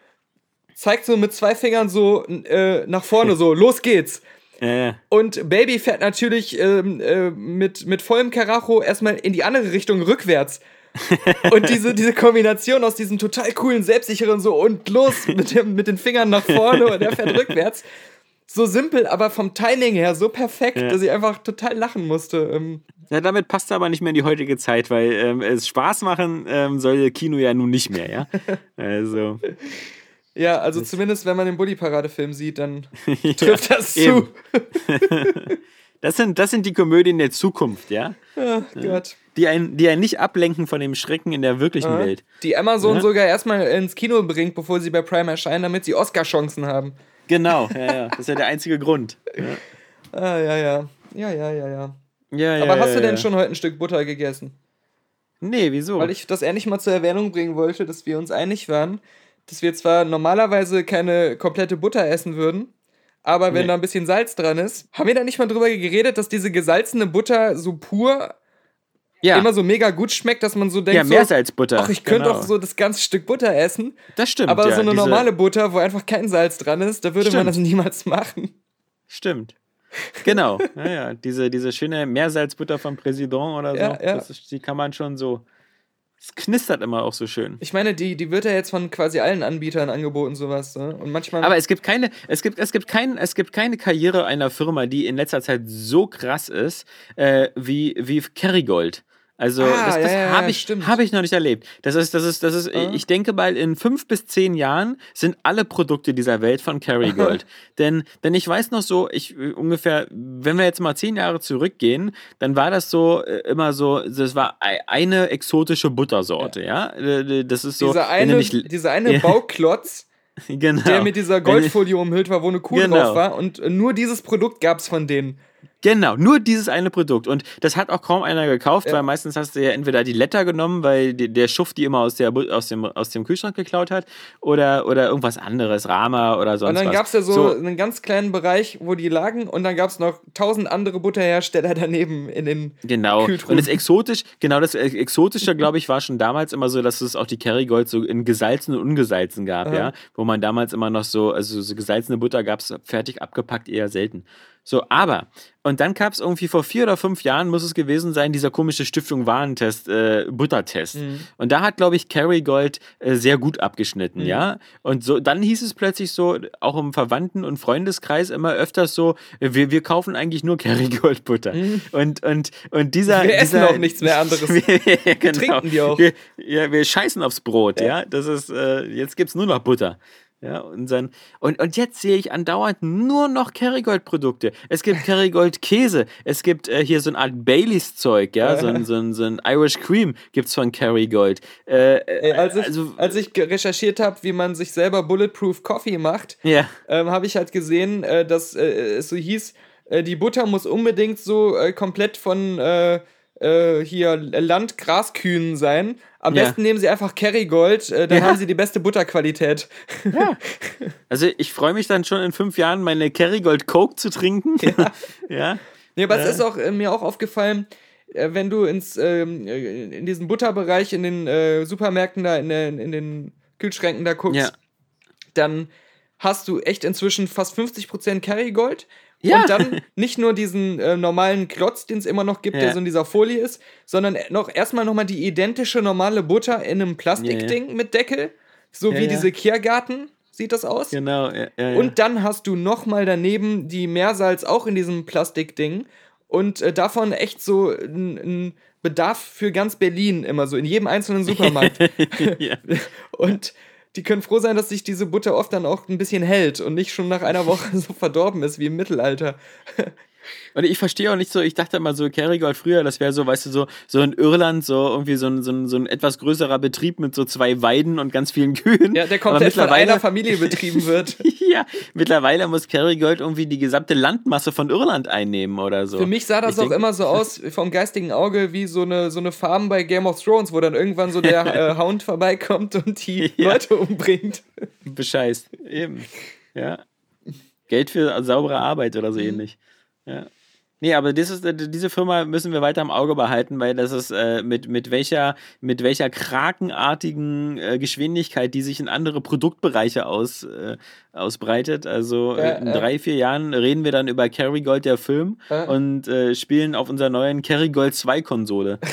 zeigt so mit zwei Fingern so äh, nach vorne, so, los geht's. ja. Und Baby fährt natürlich ähm, äh, mit, mit vollem Karacho erstmal in die andere Richtung rückwärts. und diese, diese Kombination aus diesem total coolen, selbstsicheren so und los mit, dem, mit den Fingern nach vorne und er fährt rückwärts. So simpel, aber vom Timing her so perfekt, Ja. dass ich einfach total lachen musste. Ähm, ja, damit passt er aber nicht mehr in die heutige Zeit, weil ähm, es Spaß machen ähm, soll Kino ja nun nicht mehr, ja. Also. ja, also zumindest wenn man den Bully-Parade-Film sieht, dann trifft das eben. zu. Das sind, das sind die Komödien der Zukunft, ja. Ach Gott. Die einen, die einen nicht ablenken von dem Schrecken in der wirklichen Welt. Die Amazon Ja. sogar erstmal ins Kino bringt, bevor sie bei Prime erscheinen, damit sie Oscar-Chancen haben. Genau, ja, ja. Das ist ja der einzige Grund. Ah, ja, ja. Ja, ja, ja, ja. Ja, ja, Aber hast ja, du denn ja. schon heute ein Stück Butter gegessen? Nee, wieso? Weil ich das ehrlich mal zur Erwähnung bringen wollte, dass wir uns einig waren, dass wir zwar normalerweise keine komplette Butter essen würden, aber wenn Nee. da ein bisschen Salz dran ist, haben wir da nicht mal drüber geredet, dass diese gesalzene Butter so pur ja, immer so mega gut schmeckt, dass man so denkt, ja so, Meersalzbutter. ach, ich könnte genau. auch so das ganze Stück Butter essen, Das stimmt. aber ja, so eine normale Butter, wo einfach kein Salz dran ist, da würde man Stimmt. das niemals machen. Stimmt. Genau. Ja, ja. Diese, diese schöne Meersalzbutter vom Präsident oder so. Ja, ja. Ist, die kann man schon so. Es knistert immer auch so schön. Ich meine, die, die wird ja jetzt von quasi allen Anbietern angeboten, sowas. Ne? Und manchmal. Aber es gibt keine, es gibt, es gibt kein, es gibt keine Karriere einer Firma, die in letzter Zeit so krass ist äh, wie, wie Kerrygold. Also Ah, das, das ja, ja, habe ja, ich, stimmt. hab ich noch nicht erlebt. Das ist, das ist, das ist, Ah. ich denke mal, in fünf bis zehn Jahren sind alle Produkte dieser Welt von Kerrygold. denn, denn ich weiß noch so, ich äh, ungefähr, wenn wir jetzt mal zehn Jahre zurückgehen, dann war das so äh, immer so, das war ei- eine exotische Buttersorte, ja. Äh, Das ist so, dieser eine, nicht, dieser eine Ja. Bauklotz, genau. der mit dieser Goldfolie umhüllt war, wo eine Kuh Genau. drauf war. Und äh, nur dieses Produkt gab es von denen. Genau, nur dieses eine Produkt. Und das hat auch kaum einer gekauft, Ja. weil meistens hast du ja entweder die Letter genommen, weil der Schuft die immer aus, der, aus, dem, aus dem Kühlschrank geklaut hat, oder, oder irgendwas anderes, Rama oder sonst Und dann was. gab es ja so, einen ganz kleinen Bereich, wo die lagen und dann gab es noch tausend andere Butterhersteller daneben in den Genau. Und das exotisch, genau das Ex- Exotische, glaube ich, war schon damals immer so, dass es auch die Kerrygold so in gesalzen und ungesalzen gab, Aha. ja. Wo man damals immer noch so, also so gesalzene Butter gab es fertig abgepackt eher selten. So, aber, und dann gab es irgendwie vor vier oder fünf Jahren, muss es gewesen sein, dieser komische Stiftung Warentest, äh, Buttertest. Mhm. Und da hat, glaube ich, Kerrygold äh, sehr gut abgeschnitten, Mhm. ja. Und so, dann hieß es plötzlich so, auch im Verwandten- und Freundeskreis immer öfters so, wir, wir kaufen eigentlich nur Kerrygold-Butter. Und, und, und dieser. Mhm. Wir essen dieser, auch nichts mehr anderes. wir, genau. trinken die auch. Wir, ja, wir scheißen aufs Brot, ja. Das ist, äh, jetzt gibt es nur noch Butter. Ja, und, dann, und, und jetzt sehe ich andauernd nur noch Kerrygold-Produkte. Es gibt Kerrygold-Käse, es gibt äh, hier so eine Art Baileys-Zeug, ja, so ein, so, ein, so ein Irish Cream gibt es von Kerrygold. Äh, Ey, als, ich, also, als ich recherchiert habe, wie man sich selber Bulletproof Coffee macht, ja. ähm, habe ich halt gesehen, äh, dass äh, es so hieß, äh, die Butter muss unbedingt so äh, komplett von äh, hier Landgraskühen sein. Am Ja. besten nehmen sie einfach Kerrygold, äh, dann Ja. haben sie die beste Butterqualität. Also ich freue mich dann schon in fünf Jahren, meine Kerrygold Coke zu trinken. Ja. ja. Nee, aber es ist auch äh, mir auch aufgefallen, äh, wenn du ins ähm, äh, in diesen Butterbereich in den äh, Supermärkten da in, den- in den Kühlschränken da guckst, Ja. dann hast du echt inzwischen fast 50% Kerrygold. Ja. Und dann nicht nur diesen äh, normalen Klotz, den es immer noch gibt, Ja. der so in dieser Folie ist, sondern noch erstmal nochmal die identische normale Butter in einem Plastikding mit Deckel. So Ja, wie ja. diese Kiergarten sieht das aus. Genau. Ja, ja, ja. Und dann hast du nochmal daneben die Meersalz auch in diesem Plastikding. Und äh, davon echt so ein, Bedarf für ganz Berlin immer so, in jedem einzelnen Supermarkt. ja. und die können froh sein, dass sich diese Butter oft dann auch ein bisschen hält und nicht schon nach einer Woche so verdorben ist wie im Mittelalter. Und ich verstehe auch nicht so, ich dachte immer so, Kerrygold früher, das wäre so, weißt du, so, so in Irland, so irgendwie so ein, so, ein, so ein etwas größerer Betrieb mit so zwei Weiden und ganz vielen Kühen. Ja, der komplett von einer Familie betrieben wird. ja, mittlerweile muss Kerrygold irgendwie die gesamte Landmasse von Irland einnehmen oder so. Für mich sah das Ich auch denk- immer so aus, vom geistigen Auge, wie so eine, so eine Farm bei Game of Thrones, wo dann irgendwann so der äh, Hound vorbeikommt und die Ja. Leute umbringt. bescheißt. Eben. Ja. Geld für saubere Arbeit oder so Mhm. Ja. Nee, aber das ist, äh, diese Firma müssen wir weiter im Auge behalten, weil das ist äh, mit, mit, welcher, mit welcher krakenartigen äh, Geschwindigkeit, die sich in andere Produktbereiche aus, äh, ausbreitet. Also Ja, äh, in ja. drei, vier Jahren reden wir dann über Kerrygold, der Film, und äh, spielen auf unserer neuen Kerrygold 2 Konsole.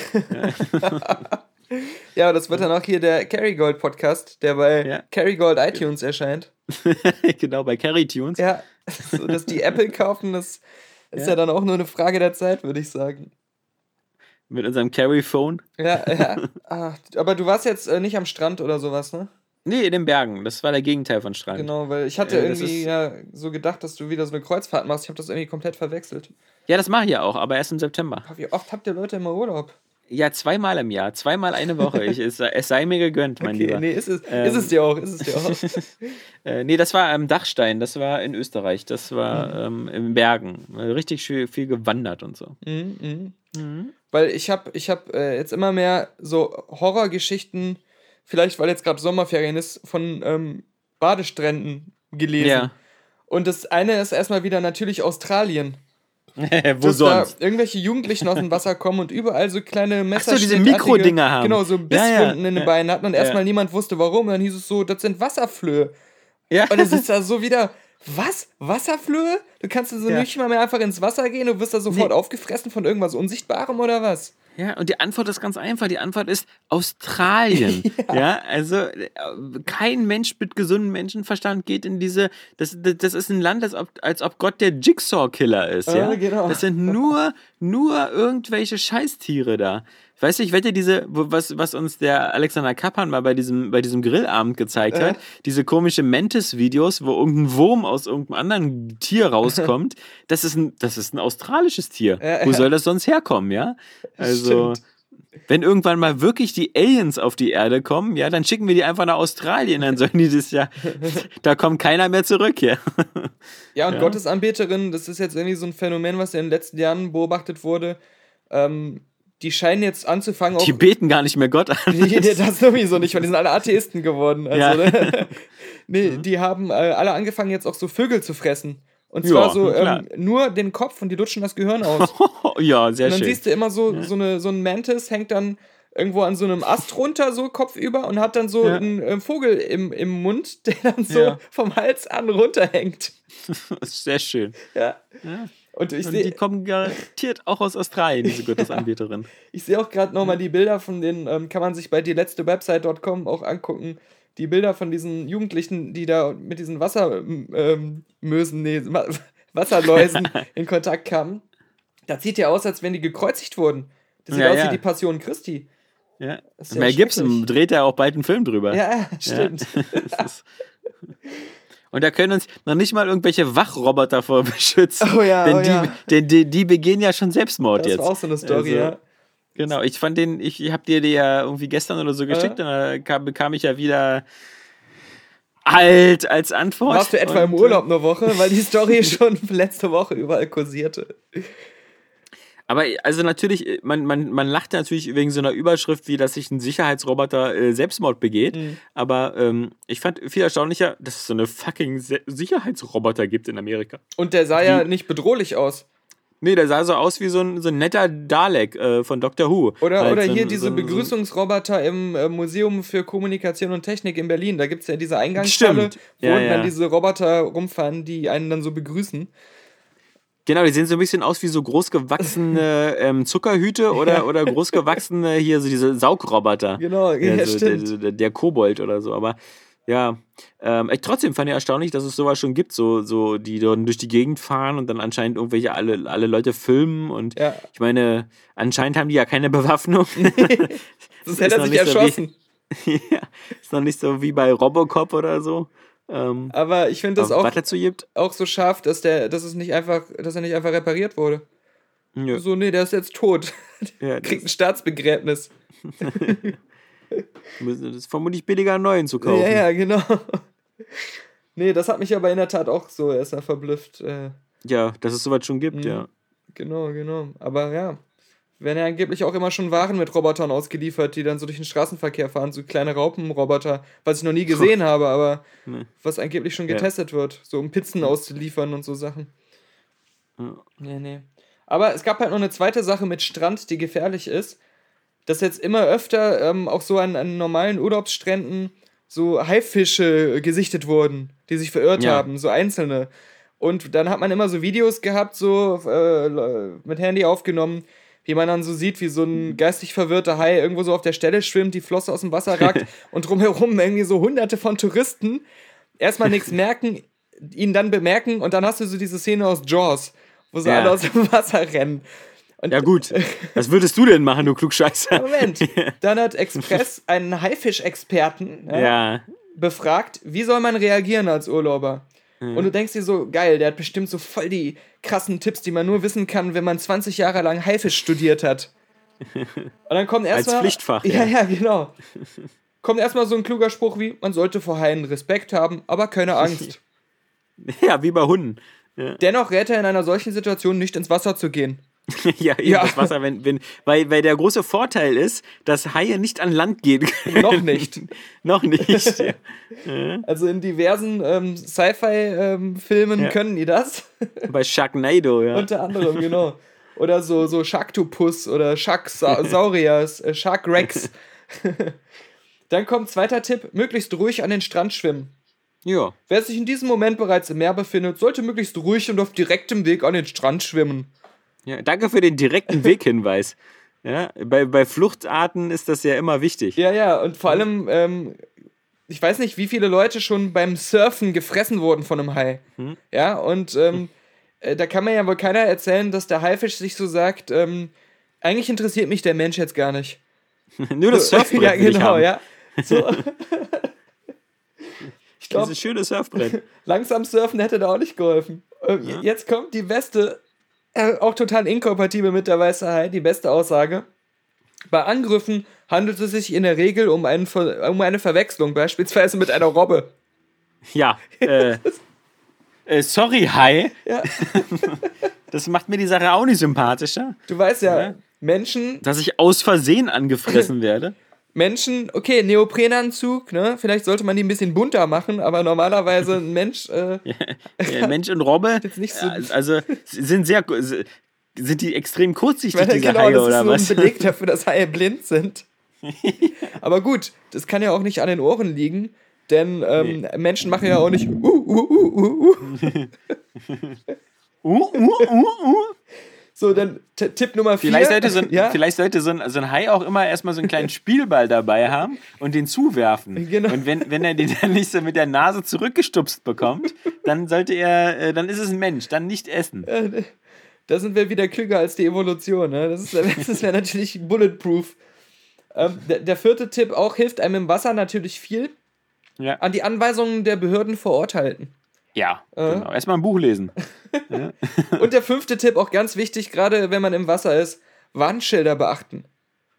Ja, das wird dann auch hier der Kerrygold Podcast, der bei Ja. Kerrygold iTunes erscheint. genau, bei Kerry Tunes. Ja, so dass die Apple kaufen, das ist ja. Ja. dann auch nur eine Frage der Zeit, würde ich sagen. Mit unserem Carry Phone. Ja, ja. Ah, aber du warst jetzt äh, nicht am Strand oder sowas, ne? Nee, in den Bergen. Das war der Gegenteil von Strand. Genau, weil ich hatte Äh, irgendwie ja so gedacht, dass du wieder so eine Kreuzfahrt machst. Ich habe das irgendwie komplett verwechselt. Ja, das mache ich ja auch, aber erst im September. Wie oft habt ihr Leute immer Urlaub? Ja, zweimal im Jahr, zweimal eine Woche. Ich, es, es sei mir gegönnt, mein Okay, Lieber. nee, ist es, Ähm. ist es dir auch, ist es dir auch. Äh, nee, das war am Dachstein, das war in Österreich, das war Mhm. ähm, in Bergen. Richtig viel, viel gewandert und so. Mhm, mhm. Weil ich habe ich hab, äh, jetzt immer mehr so Horrorgeschichten, vielleicht weil jetzt gerade Sommerferien ist, von ähm, Badestränden gelesen. Ja. Und das eine ist erstmal wieder natürlich Australien. Wo dass sonst? da irgendwelche Jugendlichen aus dem Wasser kommen und überall so kleine Messer. diese Mikrodinger haben. Genau, so Ja, Bisswunden ja. in den Beinen hatten und erstmal Ja. niemand wusste warum. Und dann hieß es so, das sind Wasserflöhe. Ja. Und dann sitzt da so wieder, was? Wasserflöhe? Du kannst so Ja. nicht mal mehr einfach ins Wasser gehen, du wirst da sofort Nee. aufgefressen von irgendwas Unsichtbarem oder was? Ja, und die Antwort ist ganz einfach. Die Antwort ist Australien. ja. also äh, kein Mensch mit gesundem Menschenverstand geht in diese. Das, das, das ist ein Land, als ob, als ob Gott der Jigsaw-Killer ist. Ah, ja, genau. Das sind nur, nur irgendwelche Scheißtiere da. Weißt du, ich wette, diese, was, was uns der Alexander Kappan mal bei diesem, bei diesem Grillabend gezeigt Äh. hat, diese komische Mantis-Videos, wo irgendein Wurm aus irgendeinem anderen Tier rauskommt, das ist ein, das ist ein australisches Tier. Ja, Wo ja. soll das sonst herkommen, ja? Also. Stimmt. wenn irgendwann mal wirklich die Aliens auf die Erde kommen, ja, dann schicken wir die einfach nach Australien, dann sollen die das ja, da kommt keiner mehr zurück, ja. Ja, und Ja. Gottesanbeterinnen, das ist jetzt irgendwie so ein Phänomen, was in den letzten Jahren beobachtet wurde. Ähm, die scheinen jetzt anzufangen, auch. Die beten gar nicht mehr Gott an. Nee, das sowieso nicht, weil die sind alle Atheisten geworden. Also, Ja. ne? nee, die haben äh, alle angefangen, jetzt auch so Vögel zu fressen. Und Ja, zwar so klar. ähm, nur den Kopf und die lutschen das Gehirn aus. ja, sehr Und dann schön. siehst du immer so, so, eine, so ein Mantis hängt dann irgendwo an so einem Ast runter, so kopfüber, und hat dann so Ja. einen äh, Vogel im, im Mund, der dann so Ja. vom Hals an runterhängt. sehr schön. Ja. Ja. Und ich Und die sehe kommen garantiert auch aus Australien, diese Gottesanbeterin. ich seh auch gerade nochmal die Bilder von den, ähm, kann man sich bei die letzte Website.com auch angucken. Die Bilder von diesen Jugendlichen, die da mit diesen Wassermösen, ähm, Mösen, nee, Wasserläusen in Kontakt kamen. Das sieht ja aus, als wenn die gekreuzigt wurden. Das sieht Ja, aus ja. wie die Passion Christi. Ja. Mel Gibson dreht ja auch bald einen Film drüber. Ja, ja, stimmt. Das ist- Und da können uns noch nicht mal irgendwelche Wachroboter vor beschützen. Oh ja, denn oh die, ja. Denn die, die begehen ja schon Selbstmord Das jetzt. war auch so eine Story, Also, ja. Genau, ich fand den, ich, habe dir die ja irgendwie gestern oder so geschickt und da kam, bekam ich ja wieder alt als Antwort. Warst du etwa im Und, Urlaub eine Woche, weil die Story schon letzte Woche überall kursierte. Aber also natürlich, man, man, man lacht natürlich wegen so einer Überschrift, wie dass sich ein Sicherheitsroboter äh, Selbstmord begeht. Mhm. Aber ähm, ich fand viel erstaunlicher, dass es so eine fucking Se Sicherheitsroboter gibt in Amerika. Und der sah ja nicht bedrohlich aus. Nee, der sah so aus wie so ein, so ein netter Dalek äh, von Doctor Who. Oder, Halt oder so ein- hier so diese ein- so ein- Begrüßungsroboter im äh, Museum für Kommunikation und Technik in Berlin. Da gibt es ja diese Eingangshalle, Stimmt. wo Ja, dann ja. diese Roboter rumfahren, die einen dann so begrüßen. Genau, die sehen so ein bisschen aus wie so großgewachsene ähm, Zuckerhüte oder, oder großgewachsene hier so diese Saugroboter. Genau, ja, Ja, so der, stimmt. der, der Kobold oder so. Aber ja, ähm, ich, trotzdem fand ich erstaunlich, dass es sowas schon gibt, so, so die dann durch die Gegend fahren und dann anscheinend irgendwelche alle, alle Leute filmen. Und Ja. ich meine, anscheinend haben die ja keine Bewaffnung. Das hätte er sich nicht so erschossen. ja, ist noch nicht so wie bei Robocop oder so. Ähm, Aber ich finde das auch, auch so scharf, dass der, dass es nicht einfach, dass er nicht einfach repariert wurde. Ja, So, nee, der ist jetzt tot. ja, Kriegt ein das, Staatsbegräbnis. das ist vermutlich billiger, einen neuen zu kaufen. Ja, ja, genau. Nee, das hat mich aber in der Tat auch so erstmal verblüfft. Äh, Ja, dass es sowas schon gibt, Mhm. ja. genau, genau. Aber ja, werden ja angeblich auch immer schon Waren mit Robotern ausgeliefert, die dann so durch den Straßenverkehr fahren, so kleine Raupenroboter, was ich noch nie gesehen habe, aber Nee. was angeblich schon Ja. getestet wird, so um Pizzen auszuliefern und so Sachen. Ja. Nee, nee. Aber es gab halt noch eine zweite Sache mit Strand, die gefährlich ist, dass jetzt immer öfter ähm, auch so an, an normalen Urlaubsstränden so Haifische gesichtet wurden, die sich verirrt Ja. haben, so einzelne. Und dann hat man immer so Videos gehabt, so äh, mit Handy aufgenommen, wie man dann so sieht, wie so ein geistig verwirrter Hai irgendwo so auf der Stelle schwimmt, die Flosse aus dem Wasser ragt und drumherum irgendwie so hunderte von Touristen erstmal nichts merken, ihn dann bemerken und dann hast du so diese Szene aus Jaws, wo sie Ja. alle aus dem Wasser rennen. Und Ja, gut. Was würdest du denn machen, du Klugscheißer? Moment, dann hat Express einen Haifisch-Experten ja, Ja. befragt, wie soll man reagieren als Urlauber? Und du denkst dir so, geil, der hat bestimmt so voll die krassen Tipps, die man nur wissen kann, wenn man 20 Jahre lang Haifisch studiert hat. Und dann kommt Als erstmal. Pflichtfach, Ja, ja. ja, genau. Kommt erstmal so ein kluger Spruch wie: Man sollte vor Haien Respekt haben, aber keine Angst. Ja, wie bei Hunden. Dennoch rät er in einer solchen Situation nicht ins Wasser zu gehen. ja, eben Ja. das Wasser, wenn, wenn, weil, weil der große Vorteil ist, dass Haie nicht an Land gehen können. Noch nicht. Noch nicht. Ja. Also in diversen ähm, Sci-Fi-Filmen Ja. können die das. Bei Sharknado, ja. Unter anderem, genau. Oder so, so Sharktopus oder Sharksauriers, äh, Sharkrex. Dann kommt zweiter Tipp: möglichst ruhig an den Strand schwimmen. ja. Wer sich in diesem Moment bereits im Meer befindet, sollte möglichst ruhig und auf direktem Weg an den Strand schwimmen. Ja. Danke für den direkten Weghinweis. Ja, bei, bei Fluchtarten ist das ja immer wichtig. Ja, ja, und vor allem, ähm, ich weiß nicht, wie viele Leute schon beim Surfen gefressen wurden von einem Hai. Ja, und ähm, äh, da kann man ja wohl keiner erzählen, dass der Haifisch sich so sagt, ähm, eigentlich interessiert mich der Mensch jetzt gar nicht. Nur das Surfbrett ja, genau, ja. So. ich glaube, Dieses schöne Surfbrett. langsam surfen hätte da auch nicht geholfen. Ähm, Ja. Jetzt kommt die beste, äh, auch total inkompatibel mit der Hai, die beste Aussage. Bei Angriffen handelt es sich in der Regel um, einen um eine Verwechslung, beispielsweise mit einer Robbe. Ja, äh, äh, sorry, Hai. Ja. Das macht mir die Sache auch nicht sympathischer, Du weißt ja, Ja. Menschen, dass ich aus Versehen angefressen werde. Menschen, okay, Neoprenanzug, ne? Vielleicht sollte man die ein bisschen bunter machen, aber normalerweise ein Mensch, äh, Ja, Mensch und Robbe, Jetzt nicht so- also sind sehr, sind die extrem kurzsichtig, weil, diese genau, Haie, das ist oder nur was? ein Beleg dafür, dass Haie blind sind. aber gut, das kann ja auch nicht an den Ohren liegen, denn ähm, Menschen machen ja auch nicht uh, uh, uh, uh, uh. Uh, uh, uh, uh. So, dann Tipp Nummer vier. Vielleicht sollte, so ein, ja? vielleicht sollte so, ein, so ein Hai auch immer erstmal so einen kleinen Spielball dabei haben und den zuwerfen. Genau. Und wenn, wenn er den dann nicht so mit der Nase zurückgestupst bekommt, dann sollte er, äh, dann ist es ein Mensch, dann nicht essen. Da sind wir wieder klüger als die Evolution. Ne? Das ist, das wäre natürlich bulletproof. Ähm, der, der vierte Tipp auch hilft einem im Wasser natürlich viel. Ja, An die Anweisungen der Behörden vor Ort halten. Ja Äh. genau. Erstmal ein Buch lesen. Und der fünfte Tipp, auch ganz wichtig, gerade wenn man im Wasser ist, Warnschilder beachten.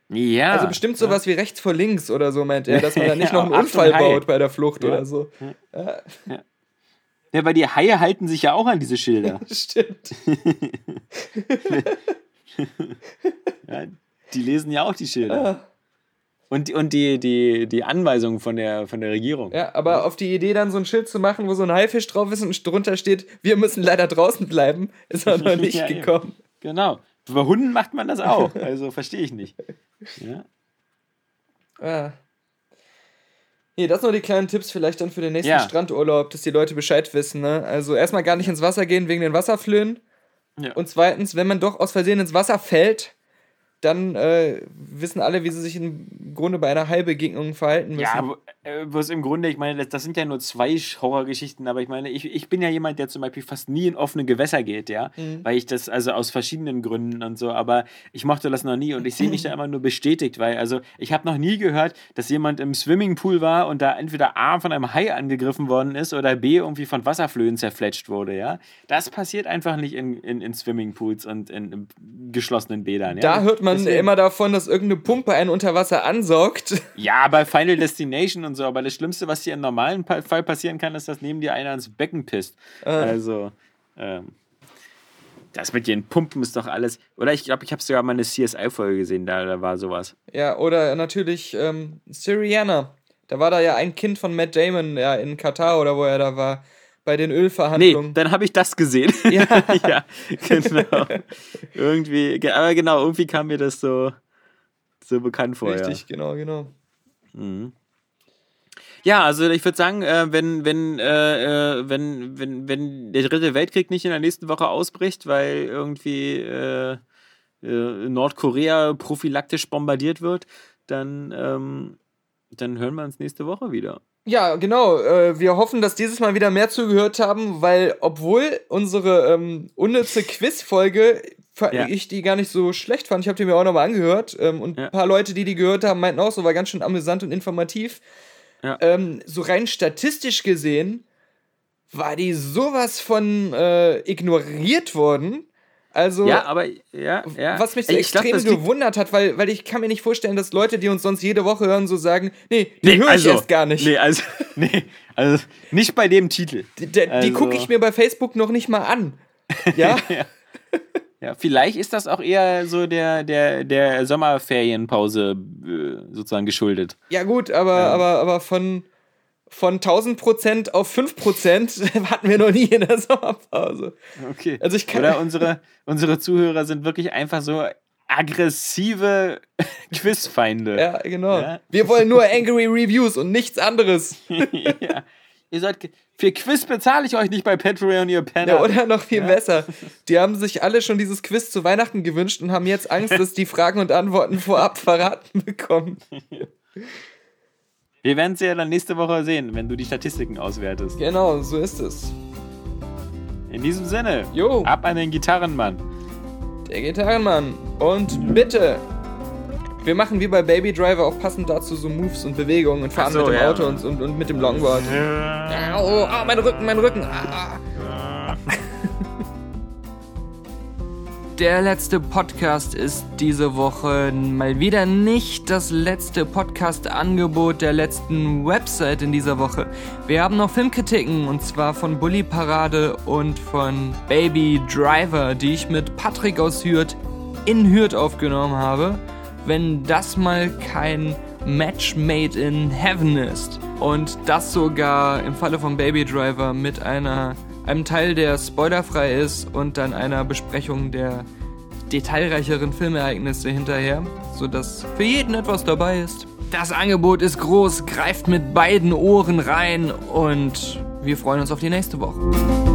Ja. Also bestimmt sowas wie rechts vor links oder so, meint er, dass man da nicht Ja, noch einen Achtung, Unfall Hai. baut bei der Flucht Ja. oder so. Ja, weil die Haie halten sich ja auch an diese Schilder. Stimmt. Ja, die lesen ja auch die Schilder. Und, die- und die, die, die Anweisungen von der, von der Regierung. Ja, aber auf die Idee, dann so ein Schild zu machen, wo so ein Haifisch drauf ist und drunter steht, wir müssen leider draußen bleiben, ist auch noch nicht Ja, eben. gekommen. Genau. Bei Hunden macht man das auch. Also verstehe ich nicht. Ja. Ah. Nee, das nur die kleinen Tipps vielleicht dann für den nächsten Ja. Strandurlaub, dass die Leute Bescheid wissen. Ne? Also erstmal gar nicht ins Wasser gehen wegen den Wasserflöhen. Ja. Und zweitens, wenn man doch aus Versehen ins Wasser fällt, dann äh, wissen alle, wie sie sich im Grunde bei einer Heilbegegnung verhalten müssen. Ja, wo, äh, wo es im Grunde, ich meine, das, das sind ja nur zwei Horrorgeschichten, aber ich meine, ich, ich bin ja jemand, der zum Beispiel fast nie in offene Gewässer geht, ja, Mhm. weil ich das, also aus verschiedenen Gründen und so, aber ich mochte das noch nie und ich sehe mich da immer nur bestätigt, weil, also ich habe noch nie gehört, dass jemand im Swimmingpool war und da entweder A von einem Hai angegriffen worden ist oder B irgendwie von Wasserflöhen zerfletscht wurde, ja. Das passiert einfach nicht in, in, in Swimmingpools und in, in geschlossenen Bädern, ja. da hört man Deswegen- immer davon, dass irgendeine Pumpe einen unter Wasser ansaugt. Ja, bei Final Destination und so, aber das Schlimmste, was dir im normalen Fall passieren kann, ist, dass neben dir einer ins Becken pisst. Also, ähm, das mit den Pumpen ist doch alles. Oder ich glaube, ich habe sogar mal eine CSI-Folge gesehen, da, da war sowas. Ja, oder natürlich ähm, Syriana. Da war da ja ein Kind von Matt Damon ja, in Katar oder wo er da war, bei den Nee, Ölverhandlungen. dann habe ich das gesehen. Ja. ja, genau. irgendwie, ge- aber genau, irgendwie kam mir das so, so bekannt vor. Richtig, genau, genau. Ja, also ich würde sagen, äh, wenn, wenn, äh, äh, wenn, wenn, wenn der dritte Weltkrieg nicht in der nächsten Woche ausbricht, weil irgendwie äh, äh, Nordkorea prophylaktisch bombardiert wird, dann, ähm, dann hören wir uns nächste Woche wieder. Ja, genau. Äh, wir hoffen, dass dieses Mal wieder mehr zugehört haben, weil obwohl unsere ähm, unnütze Quizfolge Ja. ich die gar nicht so schlecht fand, ich habe die mir auch nochmal angehört ähm, und Ja. ein paar Leute, die die gehört haben, meinten auch, so war ganz schön amüsant und informativ. Ja. Ähm, so rein statistisch gesehen war die sowas von äh, ignoriert worden. Also Ja, aber ja, ja. was mich so Ey, glaub, extrem liegt- gewundert hat, weil, weil ich kann mir nicht vorstellen, dass Leute, die uns sonst jede Woche hören, so sagen, nee, die Nee, höre also, ich erst gar nicht. Nee, also, nee, also nicht bei dem Titel. Die, die, die Also- gucke ich mir bei Facebook noch nicht mal an. Ja, Ja, vielleicht ist das auch eher so der, der, der Sommerferienpause äh, sozusagen geschuldet. ja gut, aber, aber, aber von, von 1000 Prozent auf 5 Prozent hatten wir noch nie in der Sommerpause. Okay. Also ich kann- Oder unsere, unsere Zuhörer sind wirklich einfach so aggressive Quizfeinde. Ja, genau. Ja. Wir wollen nur Angry Reviews und nichts anderes. ja. Ihr ge- Für Quiz bezahle ich euch nicht bei Patreon, ihr Penner. Ja, oder noch viel besser. Die haben sich alle schon dieses Quiz zu Weihnachten gewünscht und haben jetzt Angst, dass die Fragen und Antworten vorab verraten bekommen. Wir werden es ja dann nächste Woche sehen, wenn du die Statistiken auswertest. Genau, so ist es. In diesem Sinne, Jo. ab an den Gitarrenmann. Der Gitarrenmann. Und bitte, wir machen wie bei Baby Driver auch passend dazu so Moves und Bewegungen und fahren so, mit dem ja. Auto und, und, und mit dem Longboard. Au, oh, mein Rücken, mein Rücken. Ah. Der letzte Podcast ist diese Woche mal wieder nicht das letzte Podcast-Angebot der letzten Website in dieser Woche. Wir haben noch Filmkritiken und zwar von Bully Parade und von Baby Driver, die ich mit Patrick aus Hürth in Hürth aufgenommen habe. Wenn das mal kein Match made in Heaven ist und das sogar im Falle von Baby Driver mit einer einem Teil, der spoilerfrei ist und dann einer Besprechung der detailreicheren Filmereignisse hinterher, sodass für jeden etwas dabei ist. Das Angebot ist groß, greift mit beiden Ohren rein und wir freuen uns auf die nächste Woche.